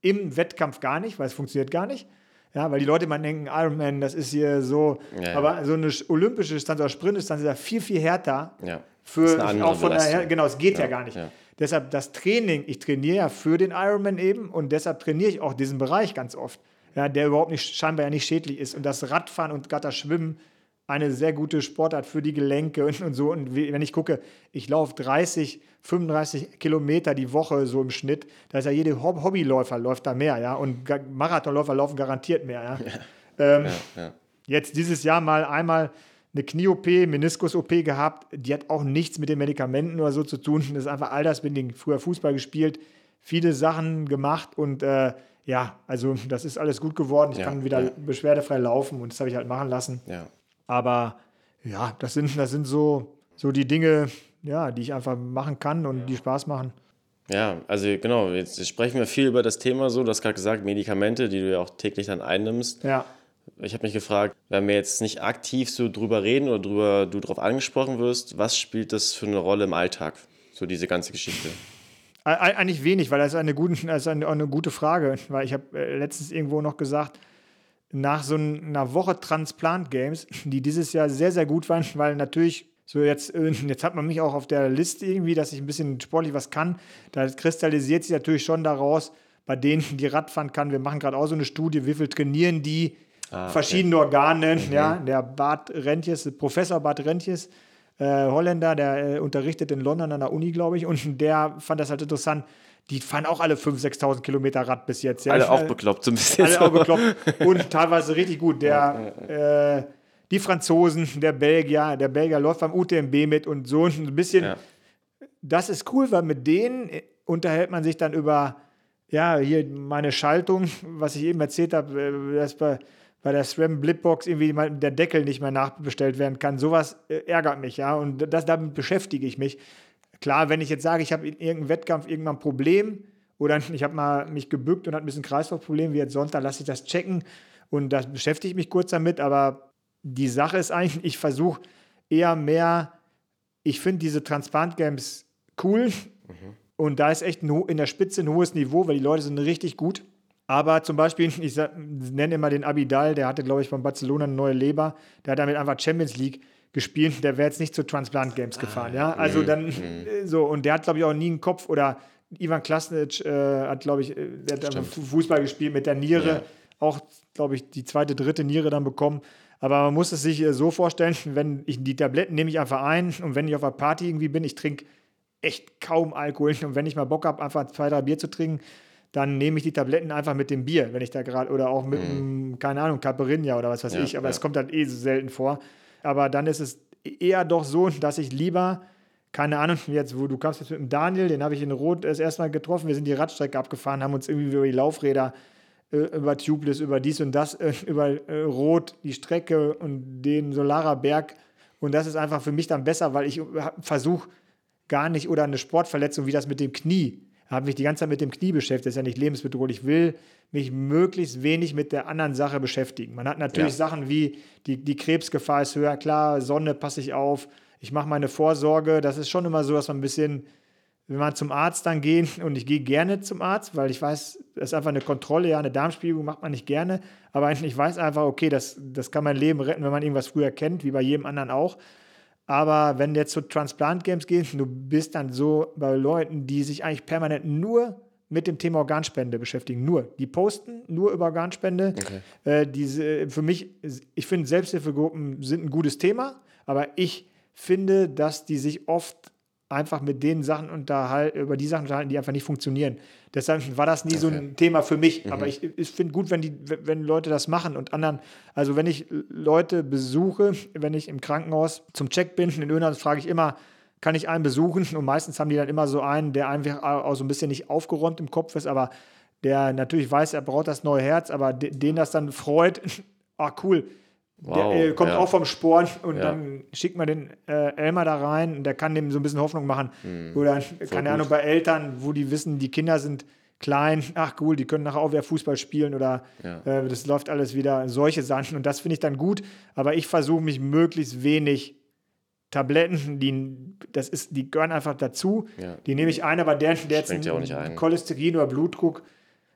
Im Wettkampf gar nicht, weil es funktioniert gar nicht. Ja, weil die Leute immer denken, Ironman, das ist hier so. Ja, aber so eine olympische Distanz oder Sprintdistanz ist ja viel, viel härter. Ja. Für, auch von der, genau, es geht ja, ja gar nicht. Deshalb das Training, ich trainiere ja für den Ironman eben und deshalb trainiere ich auch diesen Bereich ganz oft ja, der überhaupt nicht, scheinbar ja nicht schädlich ist. Und das Radfahren und gerade das Schwimmen eine sehr gute Sportart für die Gelenke und, und so. Und wenn ich gucke, ich laufe 30, 35 Kilometer die Woche so im Schnitt, da ist ja jeder Hobbyläufer läuft da mehr, ja. Und Marathonläufer laufen garantiert mehr, ja. ja. Ähm, ja, ja. Jetzt dieses Jahr mal einmal eine Knie-OP, Meniskus-OP gehabt, die hat auch nichts mit den Medikamenten oder so zu tun. Das ist einfach altersbedingt. Früher Fußball gespielt, viele Sachen gemacht und äh, ja, also das ist alles gut geworden. Ich ja, kann wieder ja. beschwerdefrei laufen und das habe ich halt machen lassen. Ja. Aber ja, das sind, das sind so, so die Dinge, ja, die ich einfach machen kann und die Spaß machen. Ja, also genau, jetzt sprechen wir viel über das Thema so. Du hast gerade gesagt, Medikamente, die du ja auch täglich dann einnimmst. Ja. Ich habe mich gefragt, wenn wir jetzt nicht aktiv so drüber reden oder drüber, du darauf angesprochen wirst, was spielt das für eine Rolle im Alltag, so diese ganze Geschichte? Eigentlich wenig, weil das ist eine, gute, das ist eine, eine gute Frage. Weil ich habe äh, letztens irgendwo noch gesagt, nach so einer Woche Transplant Games, die dieses Jahr sehr, sehr gut waren, weil natürlich so jetzt, äh, jetzt hat man mich auch auf der Liste irgendwie, dass ich ein bisschen sportlich was kann. Da kristallisiert sich natürlich schon daraus, bei denen, die Radfahren kann. Wir machen gerade auch so eine Studie, wie viel trainieren die ah, okay. verschiedene Organe. Mhm. Ja, der Bart Rentjes, Professor Bart Rentjes, äh, Holländer, der äh, unterrichtet in London an der Uni, glaube ich, und der fand das halt interessant. Die fahren auch alle 5.000, 6.000 Kilometer Rad bis jetzt. Ja. Alle auch bekloppt, so ein bisschen. Alle auch bekloppt und teilweise richtig gut. Der, äh, die Franzosen, der Belgier, der Belgier läuft beim UTMB mit und so ein bisschen. Ja. Das ist cool, weil mit denen unterhält man sich dann über, ja, hier meine Schaltung, was ich eben erzählt habe, äh, das bei bei der SRAM Blipbox irgendwie der Deckel nicht mehr nachbestellt werden kann. Sowas äh, ärgert mich, ja. Und das, damit beschäftige ich mich. Klar, wenn ich jetzt sage, ich habe in irgendeinem Wettkampf irgendwann ein Problem oder ich habe mal mich gebückt und habe ein bisschen Kreislaufproblem, wie jetzt Sonntag, lasse ich das checken und das beschäftige ich mich kurz damit. Aber die Sache ist eigentlich, ich versuche eher mehr, ich finde diese Transplant Games cool mhm. und da ist echt in der Spitze ein hohes Niveau, weil die Leute sind richtig gut. Aber zum Beispiel, ich nenne immer den Abidal, der hatte, glaube ich, von Barcelona eine neue Leber. Der hat damit einfach Champions League gespielt. Der wäre jetzt nicht zu Transplant Games gefahren. Ja, also mhm. dann mhm. so. Und der hat, glaube ich, auch nie einen Kopf oder Ivan Klasnic äh, hat, glaube ich, äh, der hat Fußball gespielt mit der Niere. Ja. Auch, glaube ich, die zweite, dritte Niere dann bekommen. Aber man muss es sich äh, so vorstellen, wenn ich die Tabletten nehme ich einfach ein und wenn ich auf einer Party irgendwie bin, ich trinke echt kaum Alkohol. Und wenn ich mal Bock habe, einfach zwei, drei Bier zu trinken, dann nehme ich die Tabletten einfach mit dem Bier, wenn ich da gerade, oder auch mit mhm. einem, keine Ahnung, Caipirinha oder was weiß ja, ich, aber es kommt dann eh so selten vor. Aber dann ist es eher doch so, dass ich lieber, keine Ahnung, jetzt, wo du kamst jetzt mit dem Daniel, den habe ich in Rot das erste Mal getroffen, wir sind die Radstrecke abgefahren, haben uns irgendwie über die Laufräder über Tubeless, über dies und das, äh, über äh, Rot, die Strecke und den Solarer Berg. Und das ist einfach für mich dann besser, weil ich versuche gar nicht, oder eine Sportverletzung wie das mit dem Knie, habe mich die ganze Zeit mit dem Knie beschäftigt, das ist ja nicht lebensbedrohlich. Ich will mich möglichst wenig mit der anderen Sache beschäftigen. Man hat natürlich ja. Sachen wie die, die Krebsgefahr ist höher, klar, Sonne passe ich auf, ich mache meine Vorsorge. Das ist schon immer so, dass man ein bisschen, wenn man zum Arzt dann geht, und ich gehe gerne zum Arzt, weil ich weiß, das ist einfach eine Kontrolle, ja, eine Darmspiegelung macht man nicht gerne, aber ich weiß einfach, okay, das, das kann mein Leben retten, wenn man irgendwas früher kennt, wie bei jedem anderen auch. Aber wenn du jetzt zu Transplant Games gehst, du bist dann so bei Leuten, die sich eigentlich permanent nur mit dem Thema Organspende beschäftigen. Nur. Die posten nur über Organspende. Okay. Äh, diese, für mich, ich finde, Selbsthilfegruppen sind ein gutes Thema, aber ich finde, dass die sich oft einfach mit den Sachen unterhalten, über die Sachen unterhalten, die einfach nicht funktionieren. Deshalb war das nie okay. so ein Thema für mich. Mhm. Aber ich, ich finde gut, wenn die, wenn Leute das machen und anderen, also wenn ich Leute besuche, wenn ich im Krankenhaus zum Check bin in Önerns, frage ich immer, kann ich einen besuchen? Und meistens haben die dann immer so einen, der einfach auch so ein bisschen nicht aufgeräumt im Kopf ist, aber der natürlich weiß, er braucht das neue Herz, aber den das dann freut, ah cool, Wow, der äh, kommt ja. auch vom Sport und ja. dann schickt man den äh, Elmer da rein und der kann dem so ein bisschen Hoffnung machen. Mhm. Oder, keine Ahnung, bei Eltern, wo die wissen, die Kinder sind klein, ach cool, die können nachher auch wieder Fußball spielen oder ja. äh, das läuft alles wieder, solche Sachen. Und das finde ich dann gut, aber ich versuche mich möglichst wenig Tabletten, die, das ist, die gehören einfach dazu. Die nehme ich ein, aber der, der jetzt ein Cholesterin oder Blutdruck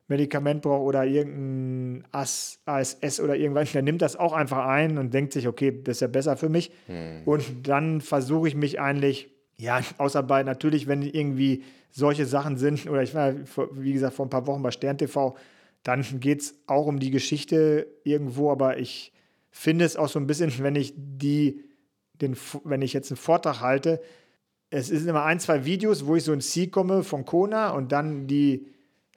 Medikament braucht oder irgendein ASS oder irgendwas, der nimmt das auch einfach ein und denkt sich, okay, das ist ja besser für mich. Hm. Und dann versuche ich mich eigentlich, ja, außer bei natürlich, wenn irgendwie solche Sachen sind, oder ich war, wie gesagt, vor ein paar Wochen bei Stern TV, dann geht es auch um die Geschichte irgendwo, aber ich finde es auch so ein bisschen, wenn ich die, den, wenn ich jetzt einen Vortrag halte, es sind immer ein, zwei Videos, wo ich so ins Ziel komme von Kona und dann die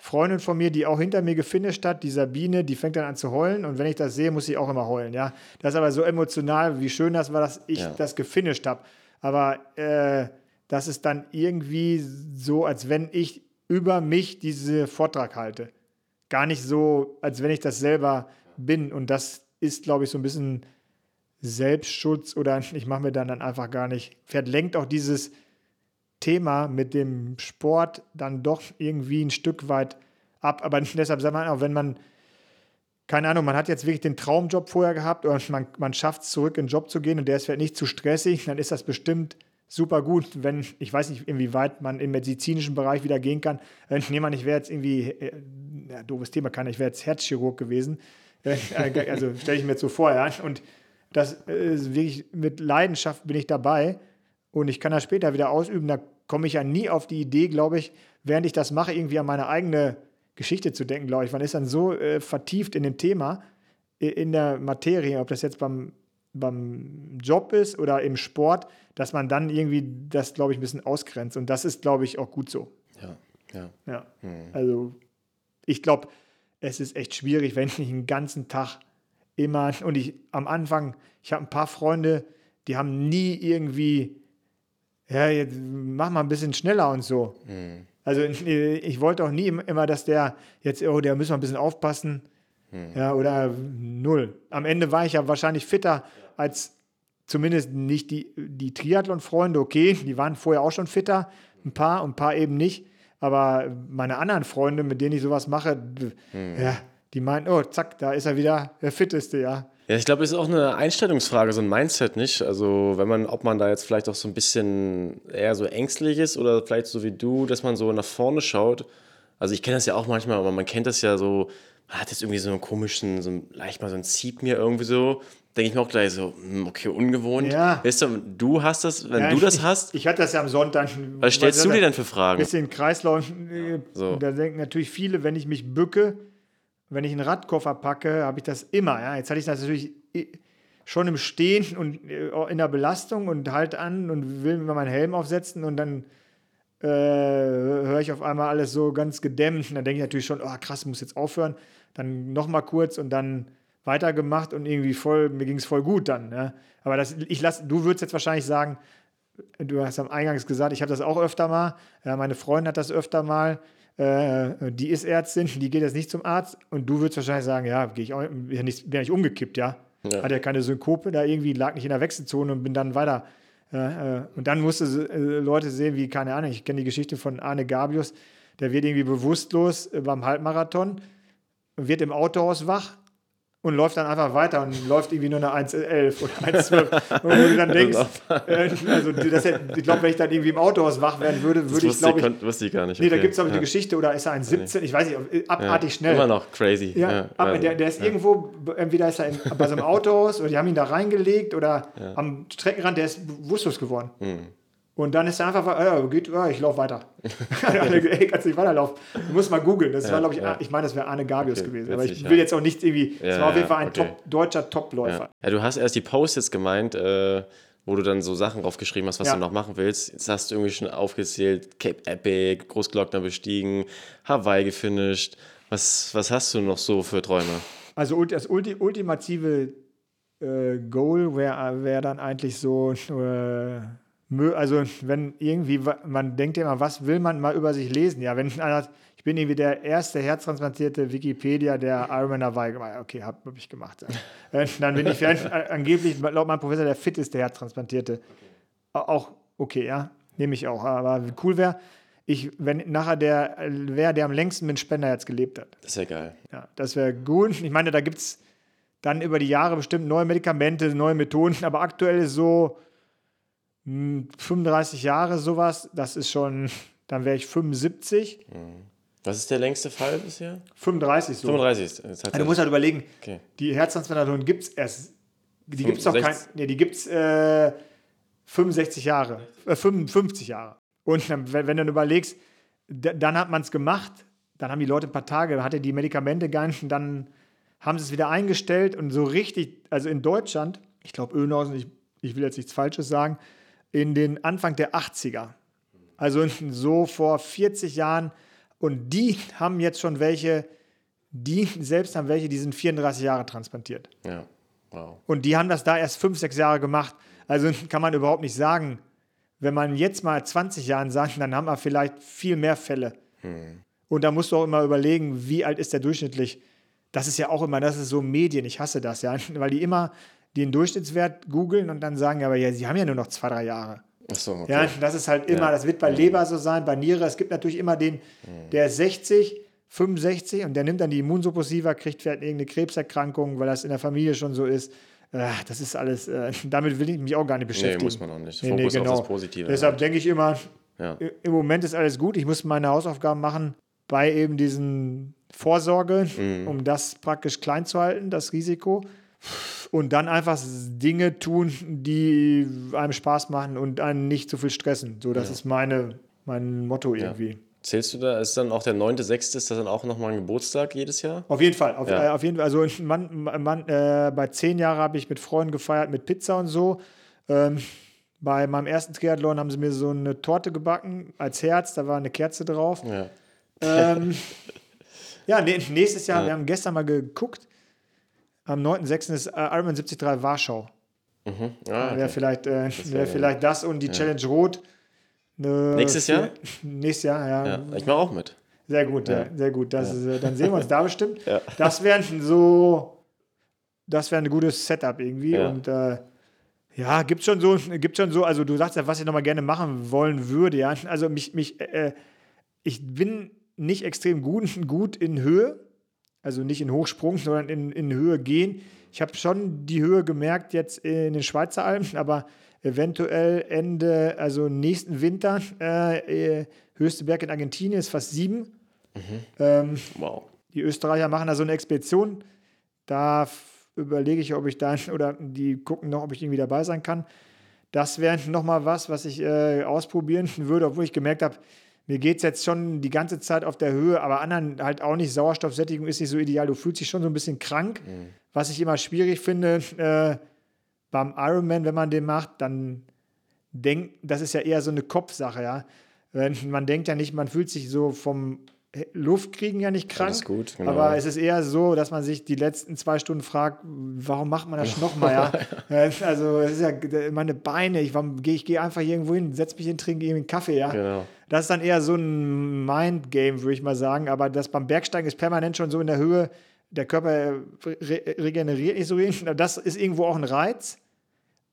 Freundin von mir, die auch hinter mir gefinisht hat, die Sabine, die fängt dann an zu heulen und wenn ich das sehe, muss ich auch immer heulen, ja. Das ist aber so emotional, wie schön das war, dass ich ja. das gefinisht habe. Aber äh, das ist dann irgendwie so, als wenn ich über mich diesen Vortrag halte. Gar nicht so, als wenn ich das selber bin. Und das ist, glaube ich, so ein bisschen Selbstschutz oder ich mache mir dann, dann einfach gar nicht. Pferd lenkt auch dieses Thema mit dem Sport dann doch irgendwie ein Stück weit ab. Aber deshalb sagt man auch, wenn man, keine Ahnung, man hat jetzt wirklich den Traumjob vorher gehabt oder man, man schafft es zurück in den Job zu gehen und der ist vielleicht nicht zu stressig, dann ist das bestimmt super gut, wenn, ich weiß nicht, inwieweit man im medizinischen Bereich wieder gehen kann. Wenn jemand, ich wäre jetzt irgendwie, äh, ja, doofes Thema kann, ich wäre jetzt Herzchirurg gewesen. Äh, also stelle ich mir jetzt so vor, ja. Und das ist wirklich mit Leidenschaft bin ich dabei und ich kann das später wieder ausüben, da komme ich ja nie auf die Idee, glaube ich, während ich das mache, irgendwie an meine eigene Geschichte zu denken, glaube ich. Man ist dann so äh, vertieft in dem Thema, in der Materie, ob das jetzt beim, beim Job ist oder im Sport, dass man dann irgendwie das, glaube ich, ein bisschen ausgrenzt. Und das ist, glaube ich, auch gut so. Ja, ja. ja. Hm. Also, ich glaube, es ist echt schwierig, wenn ich den ganzen Tag immer, und ich am Anfang, ich habe ein paar Freunde, die haben nie irgendwie ja, jetzt mach mal ein bisschen schneller und so. Mhm. Also ich wollte auch nie immer, dass der jetzt, oh, der müssen wir ein bisschen aufpassen. Mhm. Ja, oder null. Am Ende war ich ja wahrscheinlich fitter als zumindest nicht die, die Triathlon-Freunde, okay, die waren vorher auch schon fitter, ein paar und ein paar eben nicht. Aber meine anderen Freunde, mit denen ich sowas mache, mhm. ja, die meinen, oh, zack, da ist er wieder der Fitteste, ja. Ja, ich glaube, es ist auch eine Einstellungsfrage, so ein Mindset, nicht? Also, wenn man, ob man da jetzt vielleicht auch so ein bisschen eher so ängstlich ist oder vielleicht so wie du, dass man so nach vorne schaut. Also, ich kenne das ja auch manchmal, aber man kennt das ja so, man hat jetzt irgendwie so einen komischen, so leicht mal so ein Zieht mir irgendwie so. Denke ich mir auch gleich so, hm, okay, ungewohnt. Ja. Weißt du, du hast das, wenn ja, du das ich, hast. Ich hatte das ja am Sonntag. Was stellst du dir denn für Fragen? Ein bisschen Kreislauf. Äh, so. Da denken natürlich viele, wenn ich mich bücke, wenn ich einen Radkoffer packe, habe ich das immer. Ja? Jetzt hatte ich das natürlich schon im Stehen und äh, in der Belastung und halt an und will mir meinen Helm aufsetzen und dann äh, höre ich auf einmal alles so ganz gedämmt. Und dann denke ich natürlich schon, oh krass, muss jetzt aufhören. Dann nochmal kurz und dann weitergemacht und irgendwie voll, mir ging es voll gut dann. Ne? Aber das, ich lass, du würdest jetzt wahrscheinlich sagen, du hast am Eingangs gesagt, ich habe das auch öfter mal. Ja, meine Freundin hat das öfter mal. Äh, die ist Ärztin, die geht jetzt nicht zum Arzt und du würdest wahrscheinlich sagen, ja, gehe ich auch, ja nicht, bin nicht umgekippt, ja. ja. Hat ja keine Synkope, da irgendwie lag nicht in der Wechselzone und bin dann weiter. Äh, und dann musste äh, Leute sehen, wie, keine Ahnung, ich kenne die Geschichte von Arne Gabius, der wird irgendwie bewusstlos äh, beim Halbmarathon, wird im Autohaus wach und läuft dann einfach weiter und läuft irgendwie nur eine 1,11 oder 1,12. und wo du dann denkst, äh, also das, ich glaube, wenn ich dann irgendwie im Autohaus wach werden würde, würde ich, glaube ich, wusste ich gar nicht. Nee, okay. da gibt es aber ja. die Geschichte, oder ist er ein 17, ich weiß nicht, abartig schnell. Immer noch crazy. Ja, ja. Aber der, der ist irgendwo, entweder ist er in, bei so einem Autohaus oder die haben ihn da reingelegt oder am Streckenrand, der ist bewusstlos geworden. Mhm. Und dann ist er einfach, äh, geht, äh, ich laufe weiter. Ey, kannst nicht weiterlaufen. Du musst mal googeln. Das ja, war, glaube ich, ja. ich meine, das wäre Arne Gabius okay, gewesen. Aber ich will jetzt auch nicht irgendwie, das war auf jeden Fall ein okay. Top, deutscher Topläufer. Ja. du hast erst die Post jetzt gemeint, äh, wo du dann so Sachen draufgeschrieben hast, was Ja. du noch machen willst. Jetzt hast du irgendwie schon aufgezählt, Cape Epic, Großglockner bestiegen, Hawaii gefinisht. Was, was hast du noch so für Träume? Also das ulti ultimative äh, Goal wäre wär dann eigentlich so, äh, also wenn irgendwie, man denkt ja immer, was will man mal über sich lesen? Ja, wenn einer ich bin irgendwie der erste herztransplantierte Wikipedia, der Ironman Hawaii gemacht hat. Okay, habe hab ich gemacht. Ja. Äh, dann bin ich vielleicht, angeblich laut meinem Professor der fitteste Herztransplantierte. Au- Auch okay, ja, nehme ich auch. Aber cool wäre, ich, wenn nachher der wäre, der am längsten mit Spenderherz gelebt hat. Das ja geil. Ja, das wäre gut. Ich meine, da gibt es dann über die Jahre bestimmt neue Medikamente, neue Methoden, aber aktuell ist so 35 Jahre sowas, das ist schon, dann wäre ich 75, Was ist der längste Fall bisher? 35 so. 35. Jetzt hat Also er- du musst halt überlegen, Okay. die Herztransplantation gibt es erst, die gibt es doch kein, 65. nee, die gibt es äh, 65 Jahre, äh, 55 Jahre. Und dann, wenn, wenn du dann überlegst, dann hat man es gemacht, dann haben die Leute ein paar Tage, hatte die Medikamente gar nicht, dann haben sie es wieder eingestellt und so richtig, also in Deutschland, ich glaube Önhausen, ich, ich will jetzt nichts Falsches sagen, in den Anfang der 80er. Also so vor 40 Jahren. Und die haben jetzt schon welche, die selbst haben welche, die sind 34 Jahre transplantiert. Ja. Wow. Und die haben das da erst fünf, sechs Jahre gemacht. Also kann man überhaupt nicht sagen. Wenn man jetzt mal 20 Jahren sagt, dann haben wir vielleicht viel mehr Fälle. Und da musst du auch immer überlegen, wie alt ist der durchschnittlich. Das ist ja auch immer, das ist so Medien, ich hasse das ja, weil die immer den Durchschnittswert googeln und dann sagen, aber ja, sie haben ja nur noch zwei, drei Jahre. Achso, okay. Ja, das ist halt immer, Ja. das wird bei Leber so sein, bei Niere. Es gibt natürlich immer den, der ist 60, 65 und der nimmt dann die Immunsuppressiva, kriegt vielleicht irgendeine Krebserkrankung, weil das in der Familie schon so ist. Äh, Das ist alles, äh, damit will ich mich auch gar nicht nee, beschäftigen. muss man auch nicht. Nee, nee, Fokus genau. auf das Positive. Deshalb denke ich immer, ja. im Moment ist alles gut. Ich muss meine Hausaufgaben machen bei eben diesen Vorsorge, Mhm. um das praktisch klein zu halten, das Risiko. Und dann einfach Dinge tun, die einem Spaß machen und einen nicht zu viel stressen. So, das ist meine, mein Motto irgendwie. Zählst du da, ist dann auch der 9.6., ist das dann auch nochmal ein Geburtstag jedes Jahr? Auf jeden Fall, auf, Ja. äh, auf jeden Fall. Also man, man, äh, bei zehn Jahren habe ich mit Freunden gefeiert mit Pizza und so. Ähm, bei meinem ersten Triathlon haben sie mir so eine Torte gebacken als Herz, da war eine Kerze drauf. Ja. Ähm, ja, nee, nächstes Jahr, wir haben gestern mal geguckt, am 9.6. ist äh, Ironman 73 Warschau. Ah, Wäre okay. vielleicht, äh, wär wär- vielleicht das und die Challenge Rot. eine Nächstes vier- Jahr? Nächstes Jahr, ja. ja. Ich mache auch mit. Sehr gut, ja. sehr gut. Das ist, äh, dann sehen wir uns da bestimmt. Ja. Das wäre so, das wäre ein gutes Setup irgendwie. Ja. Und äh, ja, gibt schon so, gibt schon so, also du sagst ja, was ich nochmal gerne machen wollen würde, ja. Also mich, mich, äh, ich bin nicht extrem gut, gut in Höhe, also nicht in Hochsprung, sondern in, in Höhe gehen. Ich habe schon die Höhe gemerkt jetzt in den Schweizer Alpen, aber eventuell Ende, also nächsten Winter, äh, äh, höchste Berg in Argentinien ist fast sieben. Ähm, Wow. die Österreicher machen da so eine Expedition. Da überlege ich, ob ich da, oder die gucken noch, ob ich irgendwie dabei sein kann. Das wäre nochmal was, was ich äh, ausprobieren würde, obwohl ich gemerkt habe, mir geht es jetzt schon die ganze Zeit auf der Höhe, aber anderen halt auch nicht. Sauerstoffsättigung ist nicht so ideal. Du fühlst dich schon so ein bisschen krank. Was ich immer schwierig finde, äh, beim Ironman, wenn man den macht, dann denkt, das ist ja eher so eine Kopfsache, ja. Wenn, man denkt ja nicht, man fühlt sich so vom Luftkriegen ja nicht krank. Alles gut, genau. Aber es ist eher so, dass man sich die letzten zwei Stunden fragt, warum macht man das nochmal, ja? Also es ist ja meine Beine, ich, ich gehe einfach irgendwo hin, setze mich hin, trinke irgendwie einen Kaffee, ja. Genau. Das ist dann eher so ein Mindgame, würde ich mal sagen. Aber das beim Bergsteigen ist permanent schon so in der Höhe, der Körper re regeneriert nicht so richtig. Das ist irgendwo auch ein Reiz.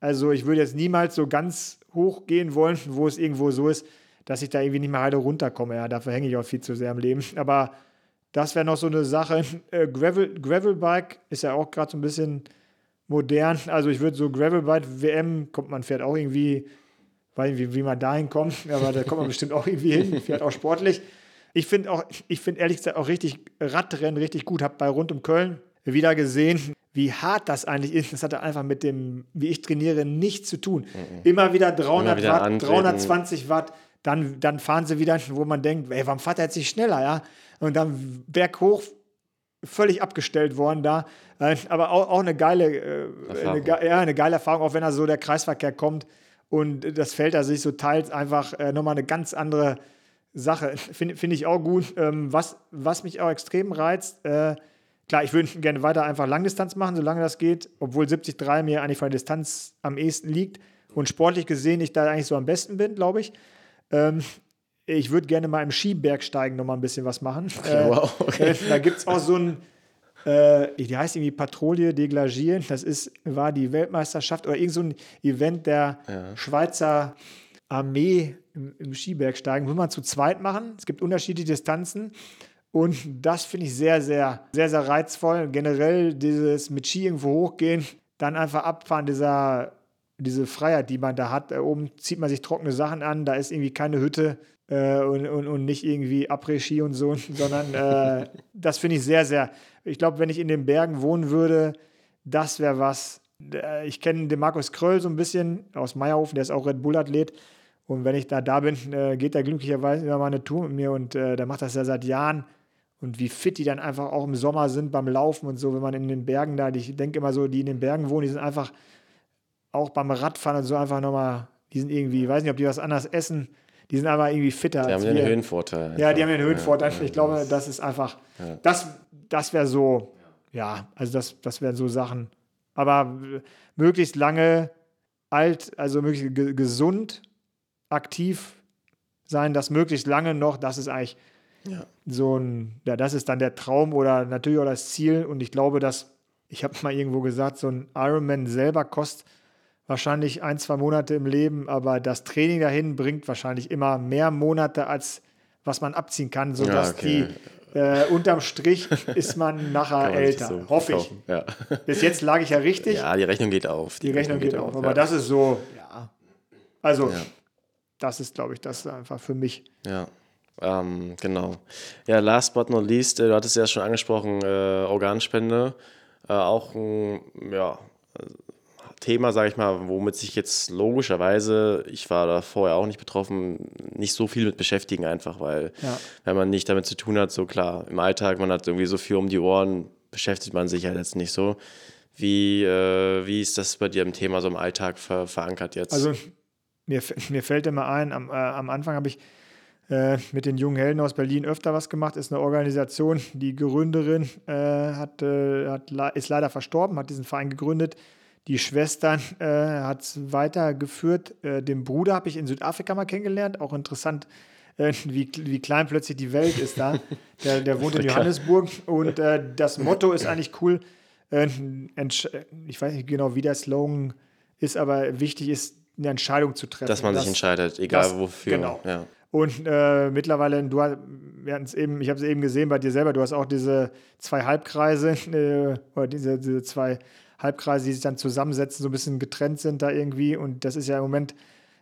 Also ich würde jetzt niemals so ganz hoch gehen wollen, wo es irgendwo so ist, dass ich da irgendwie nicht mehr heile runterkomme. Ja, dafür hänge ich auch viel zu sehr im Leben. Aber das wäre noch so eine Sache. Äh, Gravel, Gravelbike ist ja auch gerade so ein bisschen modern. Also ich würde so Gravelbike WM, kommt man fährt auch irgendwie, nicht, wie, wie man dahin kommt, aber da kommt man bestimmt auch irgendwie hin, fährt auch sportlich. Ich finde auch, ich finde ehrlich gesagt auch richtig Radrennen richtig gut. Hab bei rund um Köln wieder gesehen, wie hart das eigentlich ist. Das hat einfach mit dem, wie ich trainiere, nichts zu tun. Immer wieder 300 Immer wieder Watt, antreten. 320 Watt, dann, dann fahren sie wieder, wo man denkt, ey, warum fährt er jetzt nicht schneller, ja? Und dann berghoch völlig abgestellt worden da. Äh, aber auch, auch eine geile, äh, eine, ja, eine geile Erfahrung, auch wenn da so der Kreisverkehr kommt und das Feld da sich so teilt, einfach äh, nochmal eine ganz andere Sache. Finde find ich auch gut. Ähm, was, was mich auch extrem reizt, äh, klar, ich würde gerne weiter einfach Langdistanz machen, solange das geht, obwohl 70-3 mir eigentlich von der Distanz am ehesten liegt und sportlich gesehen ich da eigentlich so am besten bin, glaube ich. Ähm, ich würde gerne mal im Skibergsteigen noch mal ein bisschen was machen. Okay, wow, okay. Äh, da gibt es auch so ein, äh, die heißt irgendwie Patrouille de Glagier. Das ist, war die Weltmeisterschaft oder irgend so ein Event der ja. Schweizer Armee im, im Skibergsteigen. Will man zu zweit machen. Es gibt unterschiedliche Distanzen. Und das finde ich sehr, sehr, sehr, sehr reizvoll. Generell dieses mit Ski irgendwo hochgehen, dann einfach abfahren, dieser, diese Freiheit, die man da hat. Da oben zieht man sich trockene Sachen an, da ist irgendwie keine Hütte äh, und, und, und nicht irgendwie Après-Ski und so, sondern äh, das finde ich sehr, sehr. Ich glaube, wenn ich in den Bergen wohnen würde, das wäre was. Äh, ich kenne den Markus Kröll so ein bisschen aus Meierhofen, der ist auch Red Bull-Athlet. Und wenn ich da da bin, äh, geht er glücklicherweise immer mal eine Tour mit mir und äh, der macht das ja seit Jahren. Und wie fit die dann einfach auch im Sommer sind beim Laufen und so, wenn man in den Bergen da, ich denke immer so, die in den Bergen wohnen, die sind einfach auch beim Radfahren und so einfach nochmal, die sind irgendwie, ich weiß nicht, ob die was anderes essen, die sind aber irgendwie fitter. Die haben den Höhenvorteil. Ja, die haben den Höhenvorteil. Ich glaube, das ist einfach, das, das wäre so, ja, also das, das wären so Sachen. Aber möglichst lange alt, also möglichst gesund, aktiv sein, das möglichst lange noch, das ist eigentlich ja. so ein, ja, das ist dann der Traum oder natürlich auch das Ziel. Und ich glaube, dass, ich habe mal irgendwo gesagt, so ein Ironman selber kostet wahrscheinlich ein, zwei Monate im Leben, aber das Training dahin bringt wahrscheinlich immer mehr Monate, als was man abziehen kann, sodass ja, okay. die äh, unterm Strich ist man nachher älter, so hoffe ich. Ja. Bis jetzt lag ich ja richtig. Ja, die Rechnung geht auf. Die, die Rechnung, Rechnung, geht, auf, auf aber das ist so, ja. Also, das ist, glaube ich, das einfach für mich. Ja. Ähm, genau. Ja, last but not least, äh, du hattest ja schon angesprochen, äh, Organspende. Äh, auch ein, ja, Thema, sage ich mal, womit sich jetzt logischerweise, ich war da vorher auch nicht betroffen, nicht so viel mit beschäftigen einfach, weil ja. wenn man nicht damit zu tun hat, so klar, im Alltag, man hat irgendwie so viel um die Ohren, beschäftigt man sich ja jetzt nicht so. Wie, äh, wie ist das bei dir im Thema so im Alltag ver verankert jetzt? Also mir, mir fällt immer ein, am, äh, am Anfang habe ich äh, mit den jungen Helden aus Berlin öfter was gemacht. Ist eine Organisation, die Gründerin äh, hat, äh, hat, ist leider verstorben, hat diesen Verein gegründet. Die Schwestern äh, hat es weitergeführt. Äh, den Bruder habe ich in Südafrika mal kennengelernt. Auch interessant, äh, wie, wie klein plötzlich die Welt ist da. Der, der wohnt in Johannesburg. Und äh, das Motto ist eigentlich cool. Äh, ich weiß nicht genau, wie der Slogan ist, aber wichtig ist, eine Entscheidung zu treffen. Dass man das, sich entscheidet, egal das, wofür. Genau. Ja. Und äh, mittlerweile, du, wir hatten es eben, ich habe es eben gesehen bei dir selber, du hast auch diese zwei Halbkreise, äh, oder diese, diese zwei Halbkreise, die sich dann zusammensetzen, so ein bisschen getrennt sind da irgendwie. Und das ist ja im Moment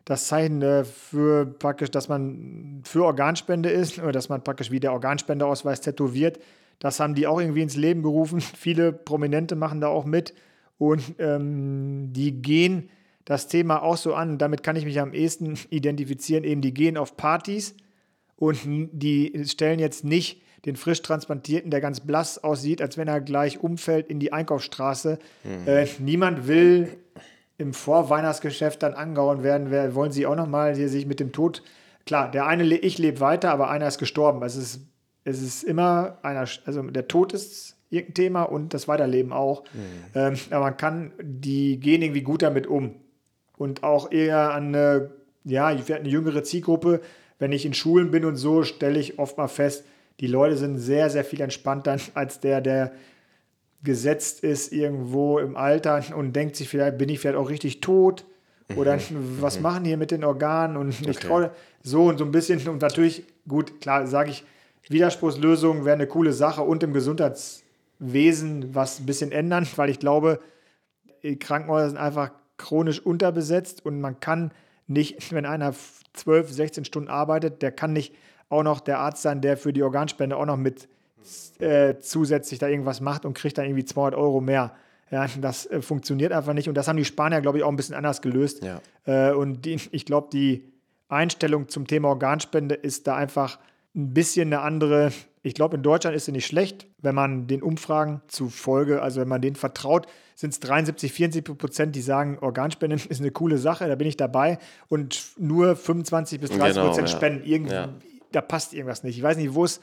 das Zeichen äh, für praktisch, dass man für Organspende ist oder dass man praktisch wie der Organspendeausweis tätowiert. Das haben die auch irgendwie ins Leben gerufen. Viele Prominente machen da auch mit und ähm, die gehen das Thema auch so an. Damit kann ich mich am ehesten identifizieren. Eben, die gehen auf Partys und die stellen jetzt nicht den frisch transplantierten, der ganz blass aussieht, als wenn er gleich umfällt in die Einkaufsstraße. Mhm. Äh, niemand will im Vorweihnachtsgeschäft dann angehauen werden. Wer, wollen Sie auch nochmal hier sich mit dem Tod. Klar, der eine, ich lebe weiter, aber einer ist gestorben. Es ist, es ist immer einer, also der Tod ist irgendein Thema und das Weiterleben auch. Mhm. Ähm, aber man kann, die gehen irgendwie gut damit um. Und auch eher an eine, ja, ich werde eine jüngere Zielgruppe. Wenn ich in Schulen bin und so, stelle ich oft mal fest, die Leute sind sehr, sehr viel entspannter als der, der gesetzt ist irgendwo im Alter und denkt sich vielleicht, bin ich vielleicht auch richtig tot? Oder mhm. was mhm. machen hier mit den Organen? Und ich okay. traue so und so ein bisschen. Und natürlich, gut, klar, sage ich, Widerspruchslösung wäre eine coole Sache und im Gesundheitswesen was ein bisschen ändern, weil ich glaube, Krankenhäuser sind einfach chronisch unterbesetzt und man kann nicht, wenn einer 12, 16 Stunden arbeitet, der kann nicht auch noch der Arzt sein, der für die Organspende auch noch mit äh, zusätzlich da irgendwas macht und kriegt dann irgendwie 200 Euro mehr. Ja, das äh, funktioniert einfach nicht. Und das haben die Spanier, glaube ich, auch ein bisschen anders gelöst. Ja. Äh, und die, ich glaube, die Einstellung zum Thema Organspende ist da einfach ein bisschen eine andere. Ich glaube, in Deutschland ist sie nicht schlecht, wenn man den Umfragen zufolge, also wenn man denen vertraut, sind es 73, 74 Prozent, die sagen, Organspenden ist eine coole Sache, da bin ich dabei. Und nur 25 bis 30 Genau, Prozent ja. spenden. Irgendwie, Ja. Da passt irgendwas nicht. Ich weiß nicht, wo es,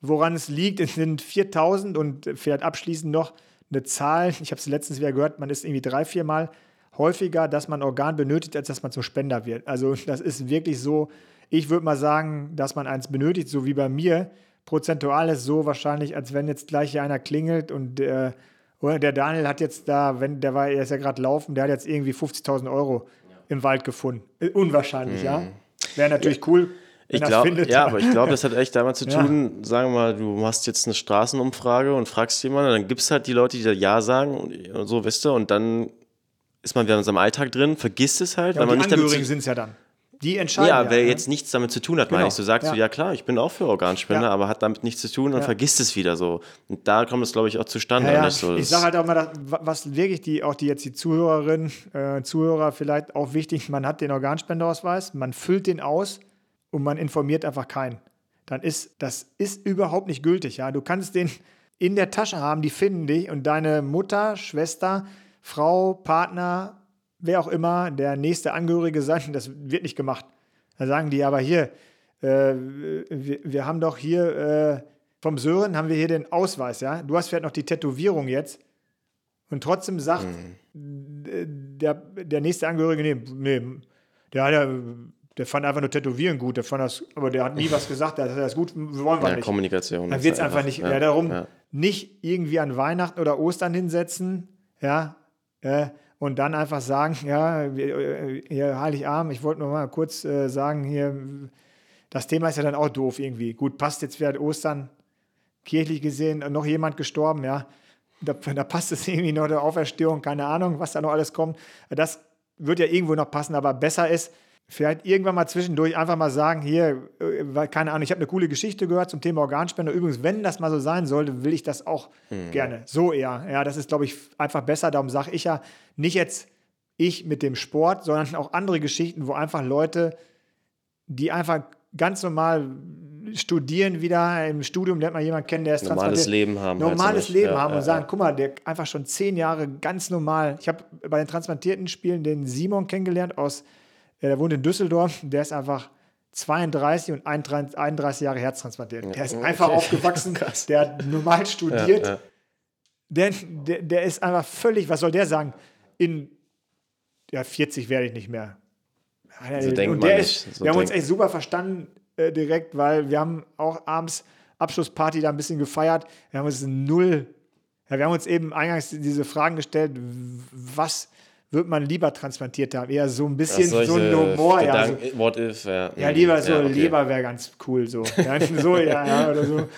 woran es liegt. Es sind 4000 und vielleicht abschließend noch eine Zahl. Ich habe es letztens wieder gehört, man ist irgendwie drei, vier Mal häufiger, dass man Organ benötigt, als dass man zum Spender wird. Also das ist wirklich so, ich würde mal sagen, dass man eins benötigt, so wie bei mir. Prozentual ist so wahrscheinlich, als wenn jetzt gleich hier einer klingelt und äh, oder der Daniel hat jetzt da, wenn der war, er ist ja gerade laufen, der hat jetzt irgendwie 50.000 Euro im Wald gefunden. Äh, Unwahrscheinlich, ja. Wäre natürlich cool, Mhm. Ich glaube, ja, aber ich glaube, das hat echt damit zu Ja. tun, sagen wir mal, du machst jetzt eine Straßenumfrage und fragst jemanden, dann gibt es halt die Leute, die da Ja sagen und, so, wisst ihr, und dann ist man wieder in seinem Alltag drin, vergisst es halt, ja, weil man die nicht Angehörigen sind es ja dann. Die entscheiden. ja, wer ne? jetzt nichts damit zu tun hat, meine Genau, ich. Du sagst ja. so, ja klar, ich bin auch für Organspende, Ja. aber hat damit nichts zu tun und Ja. vergisst es wieder so. Und da kommt es, glaube ich, auch zustande. Ja, ja. so, ich sage halt auch mal, was wirklich die, auch die jetzt die Zuhörerinnen, äh, Zuhörer vielleicht auch wichtig, man hat den Organspendeausweis, man füllt den aus und man informiert einfach keinen. Dann ist, das ist überhaupt nicht gültig, ja. Du kannst den in der Tasche haben, die finden dich und deine Mutter, Schwester, Frau, Partner, wer auch immer, der nächste Angehörige sein, das wird nicht gemacht. Da sagen die aber hier, äh, wir, wir haben doch hier äh, vom Sören haben wir hier den Ausweis, ja. Du hast vielleicht noch die Tätowierung jetzt. Und trotzdem sagt d- der, der nächste Angehörige, nee, nee, der hat ja, der fand einfach nur Tätowieren gut, der fand das, aber der hat nie was gesagt, das ist gut, wollen wir ja, nicht. Kommunikation. Dann wird es einfach nicht. Ja, darum ja. nicht irgendwie an Weihnachten oder Ostern hinsetzen, ja, äh, und dann einfach sagen, ja, wir- äh, hier Heiligabend, ich wollte nur mal kurz äh, sagen, hier, das Thema ist ja dann auch doof irgendwie. Gut, passt jetzt wieder Ostern, kirchlich gesehen, noch jemand gestorben, ja. Da, da passt es irgendwie noch der Auferstehung, keine Ahnung, was da noch alles kommt. Das wird ja irgendwo noch passen, aber besser ist, vielleicht irgendwann mal zwischendurch einfach mal sagen, hier, äh, weil, keine Ahnung, ich habe eine coole Geschichte gehört zum Thema Organspende. Übrigens, wenn das mal so sein sollte, will ich das auch gerne. So eher. Ja, das ist, glaube ich, einfach besser. Darum sage ich ja, nicht jetzt ich mit dem Sport, sondern auch andere Geschichten, wo einfach Leute, die einfach ganz normal studieren wieder, im Studium lernt man jemanden kennen, der ist Normales. Leben haben. halt Normales nicht. Leben Ja, haben ja, und sagen, ja. guck mal, der einfach schon zehn Jahre ganz normal. Ich habe bei den transplantierten Spielen den Simon kennengelernt aus, äh, der wohnt in Düsseldorf, der ist einfach 32 und 31 31 Jahre Herztransplantiert. Der ist einfach aufgewachsen, der hat normal studiert. ja. Der, der, der ist einfach völlig, was soll der sagen? In ja, 40 werde ich nicht mehr. Ja, So und denkt der ist. So wir haben uns echt super verstanden äh, direkt, weil wir haben auch abends Abschlussparty da ein bisschen gefeiert. Wir haben uns null, ja, wir haben uns eben eingangs diese Fragen gestellt, was wird man lieber transplantiert haben? Eher so ein bisschen so ein Humor, ja. So, What if, ja. ja, lieber so, okay. Leber wäre ganz cool so. Ja, so, ja, ja, oder so.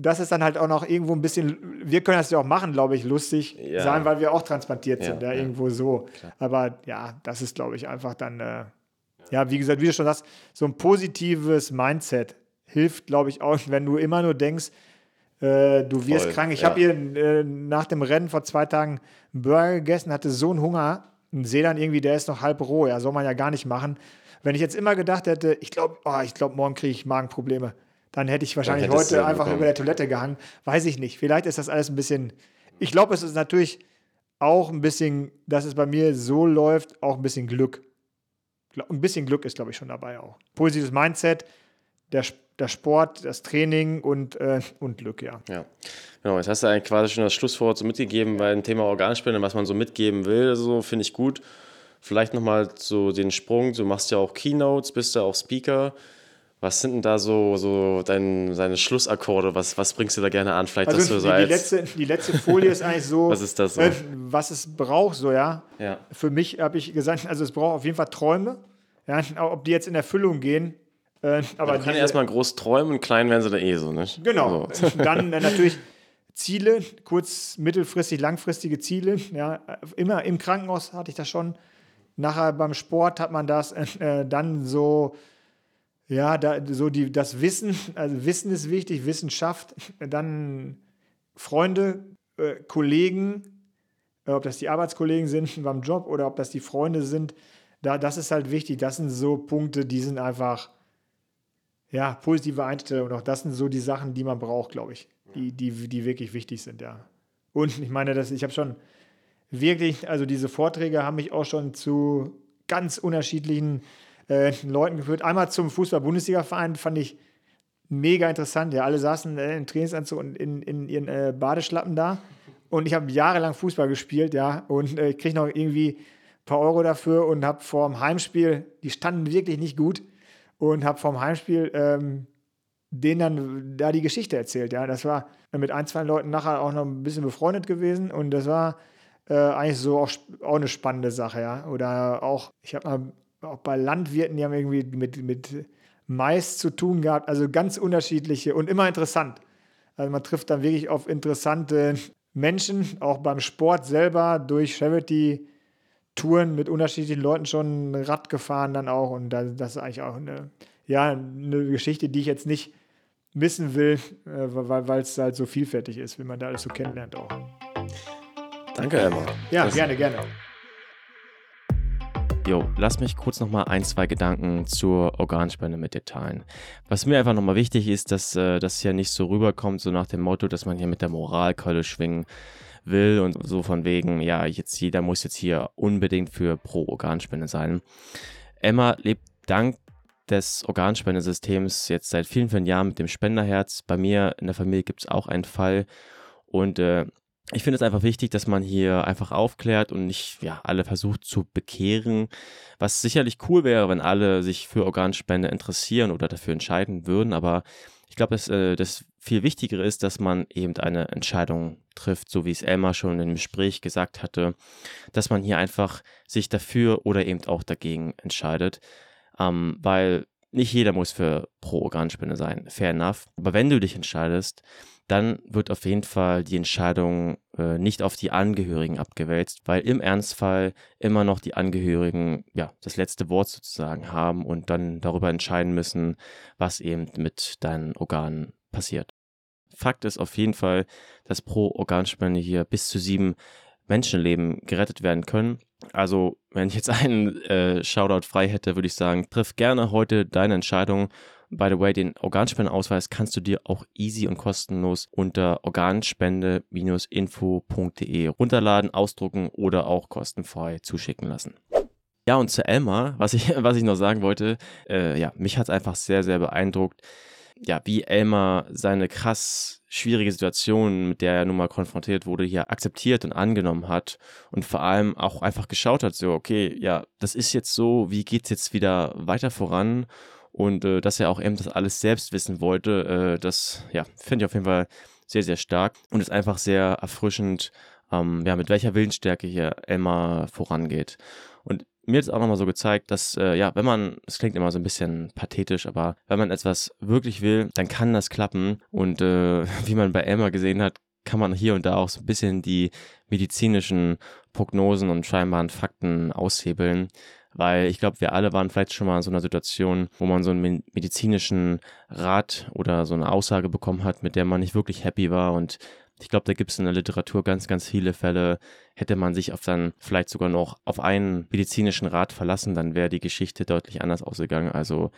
Das ist dann halt auch noch irgendwo ein bisschen, wir können das ja auch machen, glaube ich, lustig Ja. sein, weil wir auch transplantiert Ja, sind, ja, ja. irgendwo so. Aber ja, das ist, glaube ich, einfach dann, äh, ja, wie gesagt, wie du schon sagst, so ein positives Mindset hilft, glaube ich, auch, wenn du immer nur denkst, äh, du wirst Voll, krank. Ich ja. habe hier äh, nach dem Rennen vor zwei Tagen einen Burger gegessen, hatte so einen Hunger und sehe dann irgendwie, der ist noch halb roh. Ja, soll man ja gar nicht machen. Wenn ich jetzt immer gedacht hätte, ich glaube, oh, ich glaube, morgen kriege ich Magenprobleme, dann hätte ich wahrscheinlich heute einfach bekommen. über der Toilette gehangen. Weiß ich nicht. Vielleicht ist das alles ein bisschen. Ich glaube, es ist natürlich auch ein bisschen, dass es bei mir so läuft, auch ein bisschen Glück. Ein bisschen Glück ist, glaube ich, schon dabei auch. Positives Mindset, der, Sp- der Sport, das Training und, äh, und Glück, ja. Ja, genau. Jetzt hast du eigentlich quasi schon das Schlusswort so mitgegeben beim Thema Organspende, was man so mitgeben will. So finde ich gut. Vielleicht nochmal so den Sprung. Du machst ja auch Keynotes, bist ja auch Speaker. Was sind denn da so, so dein, deine Schlussakkorde? Was, was bringst du da gerne an? Vielleicht, dass Also du die, so die, letzte, die letzte Folie ist eigentlich so, Was ist das so? äh, was es braucht, so ja. ja. Für mich habe ich gesagt, also es braucht auf jeden Fall Träume. Ja, ob die jetzt in Erfüllung gehen. Äh, aber Man kann ja erstmal groß träumen und klein werden sie da eh so, nicht? Genau. So. Dann äh, natürlich Ziele, kurz-, mittelfristig, langfristige Ziele. Ja, immer im Krankenhaus hatte ich das schon. Nachher beim Sport hat man das. Äh, dann so, ja, da, so die, das Wissen. Also Wissen ist wichtig, Wissenschaft. Dann Freunde, äh, Kollegen, äh, ob das die Arbeitskollegen sind beim Job oder ob das die Freunde sind. Da, das ist halt wichtig. Das sind so Punkte, die sind einfach ja, positive Einstellung. Auch das sind so die Sachen, die man braucht, glaube ich, die, die, die wirklich wichtig sind, ja. Und ich meine, dass ich habe schon wirklich, also diese Vorträge haben mich auch schon zu ganz unterschiedlichen äh, Leuten geführt. Einmal zum Fußball-Bundesliga-Verein fand ich mega interessant. Ja, alle saßen äh, in Trainingsanzug und in, in ihren äh, Badeschlappen da. Und ich habe jahrelang Fußball gespielt, ja, und äh, kriege noch irgendwie ein paar Euro dafür und habe vor dem Heimspiel, die standen wirklich nicht gut, und habe vor dem Heimspiel ähm, denen dann da die Geschichte erzählt. Ja, das war mit ein, zwei Leuten nachher auch noch ein bisschen befreundet gewesen und das war äh, eigentlich so auch, auch eine spannende Sache, ja. Oder auch, ich habe mal auch bei Landwirten, die haben irgendwie mit, mit Mais zu tun gehabt, also ganz unterschiedliche und immer interessant. Also man trifft dann wirklich auf interessante Menschen, auch beim Sport selber, durch Charity-Touren mit unterschiedlichen Leuten schon Rad gefahren dann auch. Und das ist eigentlich auch eine, ja, eine Geschichte, die ich jetzt nicht wissen will, äh, weil es halt so vielfältig ist, wie man da alles so kennenlernt auch. Danke, Emma. Ja, das gerne, gerne. Jo, lass mich kurz nochmal ein, zwei Gedanken zur Organspende mit dir teilen. Was mir einfach nochmal wichtig ist, dass äh, das ja nicht so rüberkommt, so nach dem Motto, dass man hier mit der Moralkeule schwingen will und so von wegen, ja, jetzt jeder muss jetzt hier unbedingt für pro Organspende sein. Emma lebt dank des Organspendesystems jetzt seit vielen, vielen Jahren mit dem Spenderherz. Bei mir in der Familie gibt es auch einen Fall und äh, ich finde es einfach wichtig, dass man hier einfach aufklärt und nicht ja, alle versucht zu bekehren. Was sicherlich cool wäre, wenn alle sich für Organspende interessieren oder dafür entscheiden würden. Aber ich glaube, dass äh, das viel Wichtigere ist, dass man eben eine Entscheidung trifft, so wie es Elmar schon im Gespräch gesagt hatte, dass man hier einfach sich dafür oder eben auch dagegen entscheidet. Ähm, weil nicht jeder muss für pro Organspende sein, fair enough. Aber wenn du dich entscheidest, dann wird auf jeden Fall die Entscheidung äh, nicht auf die Angehörigen abgewälzt, weil im Ernstfall immer noch die Angehörigen ja das letzte Wort sozusagen haben und dann darüber entscheiden müssen, was eben mit deinen Organen passiert. Fakt ist auf jeden Fall, dass pro Organspende hier bis zu sieben Menschenleben gerettet werden können. Also, wenn ich jetzt einen äh, Shoutout frei hätte, würde ich sagen, triff gerne heute deine Entscheidung By the way, den Organspendenausweis kannst du dir auch easy und kostenlos unter organspende-info.de runterladen, ausdrucken oder auch kostenfrei zuschicken lassen. Ja, und zu Elmar, was ich, was ich noch sagen wollte, äh, ja, mich hat es einfach sehr, sehr beeindruckt, ja, wie Elmar seine krass schwierige Situation, mit der er nun mal konfrontiert wurde, hier akzeptiert und angenommen hat und vor allem auch einfach geschaut hat, so, okay, ja, das ist jetzt so, wie geht es jetzt wieder weiter voran? und äh, dass er auch eben das alles selbst wissen wollte, äh, das ja, finde ich auf jeden Fall sehr, sehr stark und ist einfach sehr erfrischend, ähm, ja, mit welcher Willensstärke hier Emma vorangeht. Und mir hat es auch nochmal so gezeigt, dass, äh, ja, wenn man, es klingt immer so ein bisschen pathetisch, aber wenn man etwas wirklich will, dann kann das klappen. Und äh, wie man bei Emma gesehen hat, kann man hier und da auch so ein bisschen die medizinischen Prognosen und scheinbaren Fakten aushebeln weil ich glaube, wir alle waren vielleicht schon mal in so einer Situation, wo man so einen medizinischen Rat oder so eine Aussage bekommen hat, mit der man nicht wirklich happy war und ich glaube, da gibt es in der Literatur ganz, ganz viele Fälle. Hätte man sich auf dann vielleicht sogar noch auf einen medizinischen Rat verlassen, dann wäre die Geschichte deutlich anders ausgegangen. Also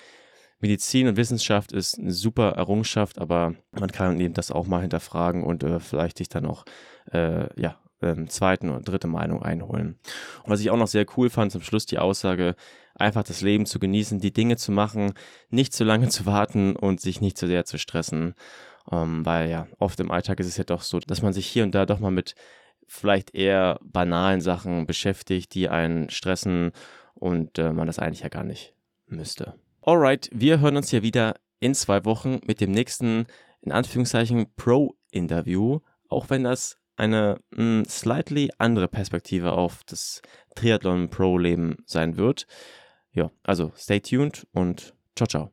Medizin und Wissenschaft ist eine super Errungenschaft, aber man kann eben das auch mal hinterfragen und äh, vielleicht sich dann auch äh, ja, ähm, zweiten oder dritte Meinung einholen. Und was ich auch noch sehr cool fand, zum Schluss die Aussage, einfach das Leben zu genießen, die Dinge zu machen, nicht zu lange zu warten und sich nicht zu sehr zu stressen. Ähm, weil ja, oft im Alltag ist es ja doch so, dass man sich hier und da doch mal mit vielleicht eher banalen Sachen beschäftigt, die einen stressen und äh, man das eigentlich ja gar nicht müsste. Alright, wir hören uns hier wieder in zwei Wochen mit dem nächsten, in Anführungszeichen, Pro-Interview. Auch wenn das eine mh, hm, slightly andere Perspektive auf das Triathlon Pro Leben sein wird. Ja, also stay tuned und ciao, ciao.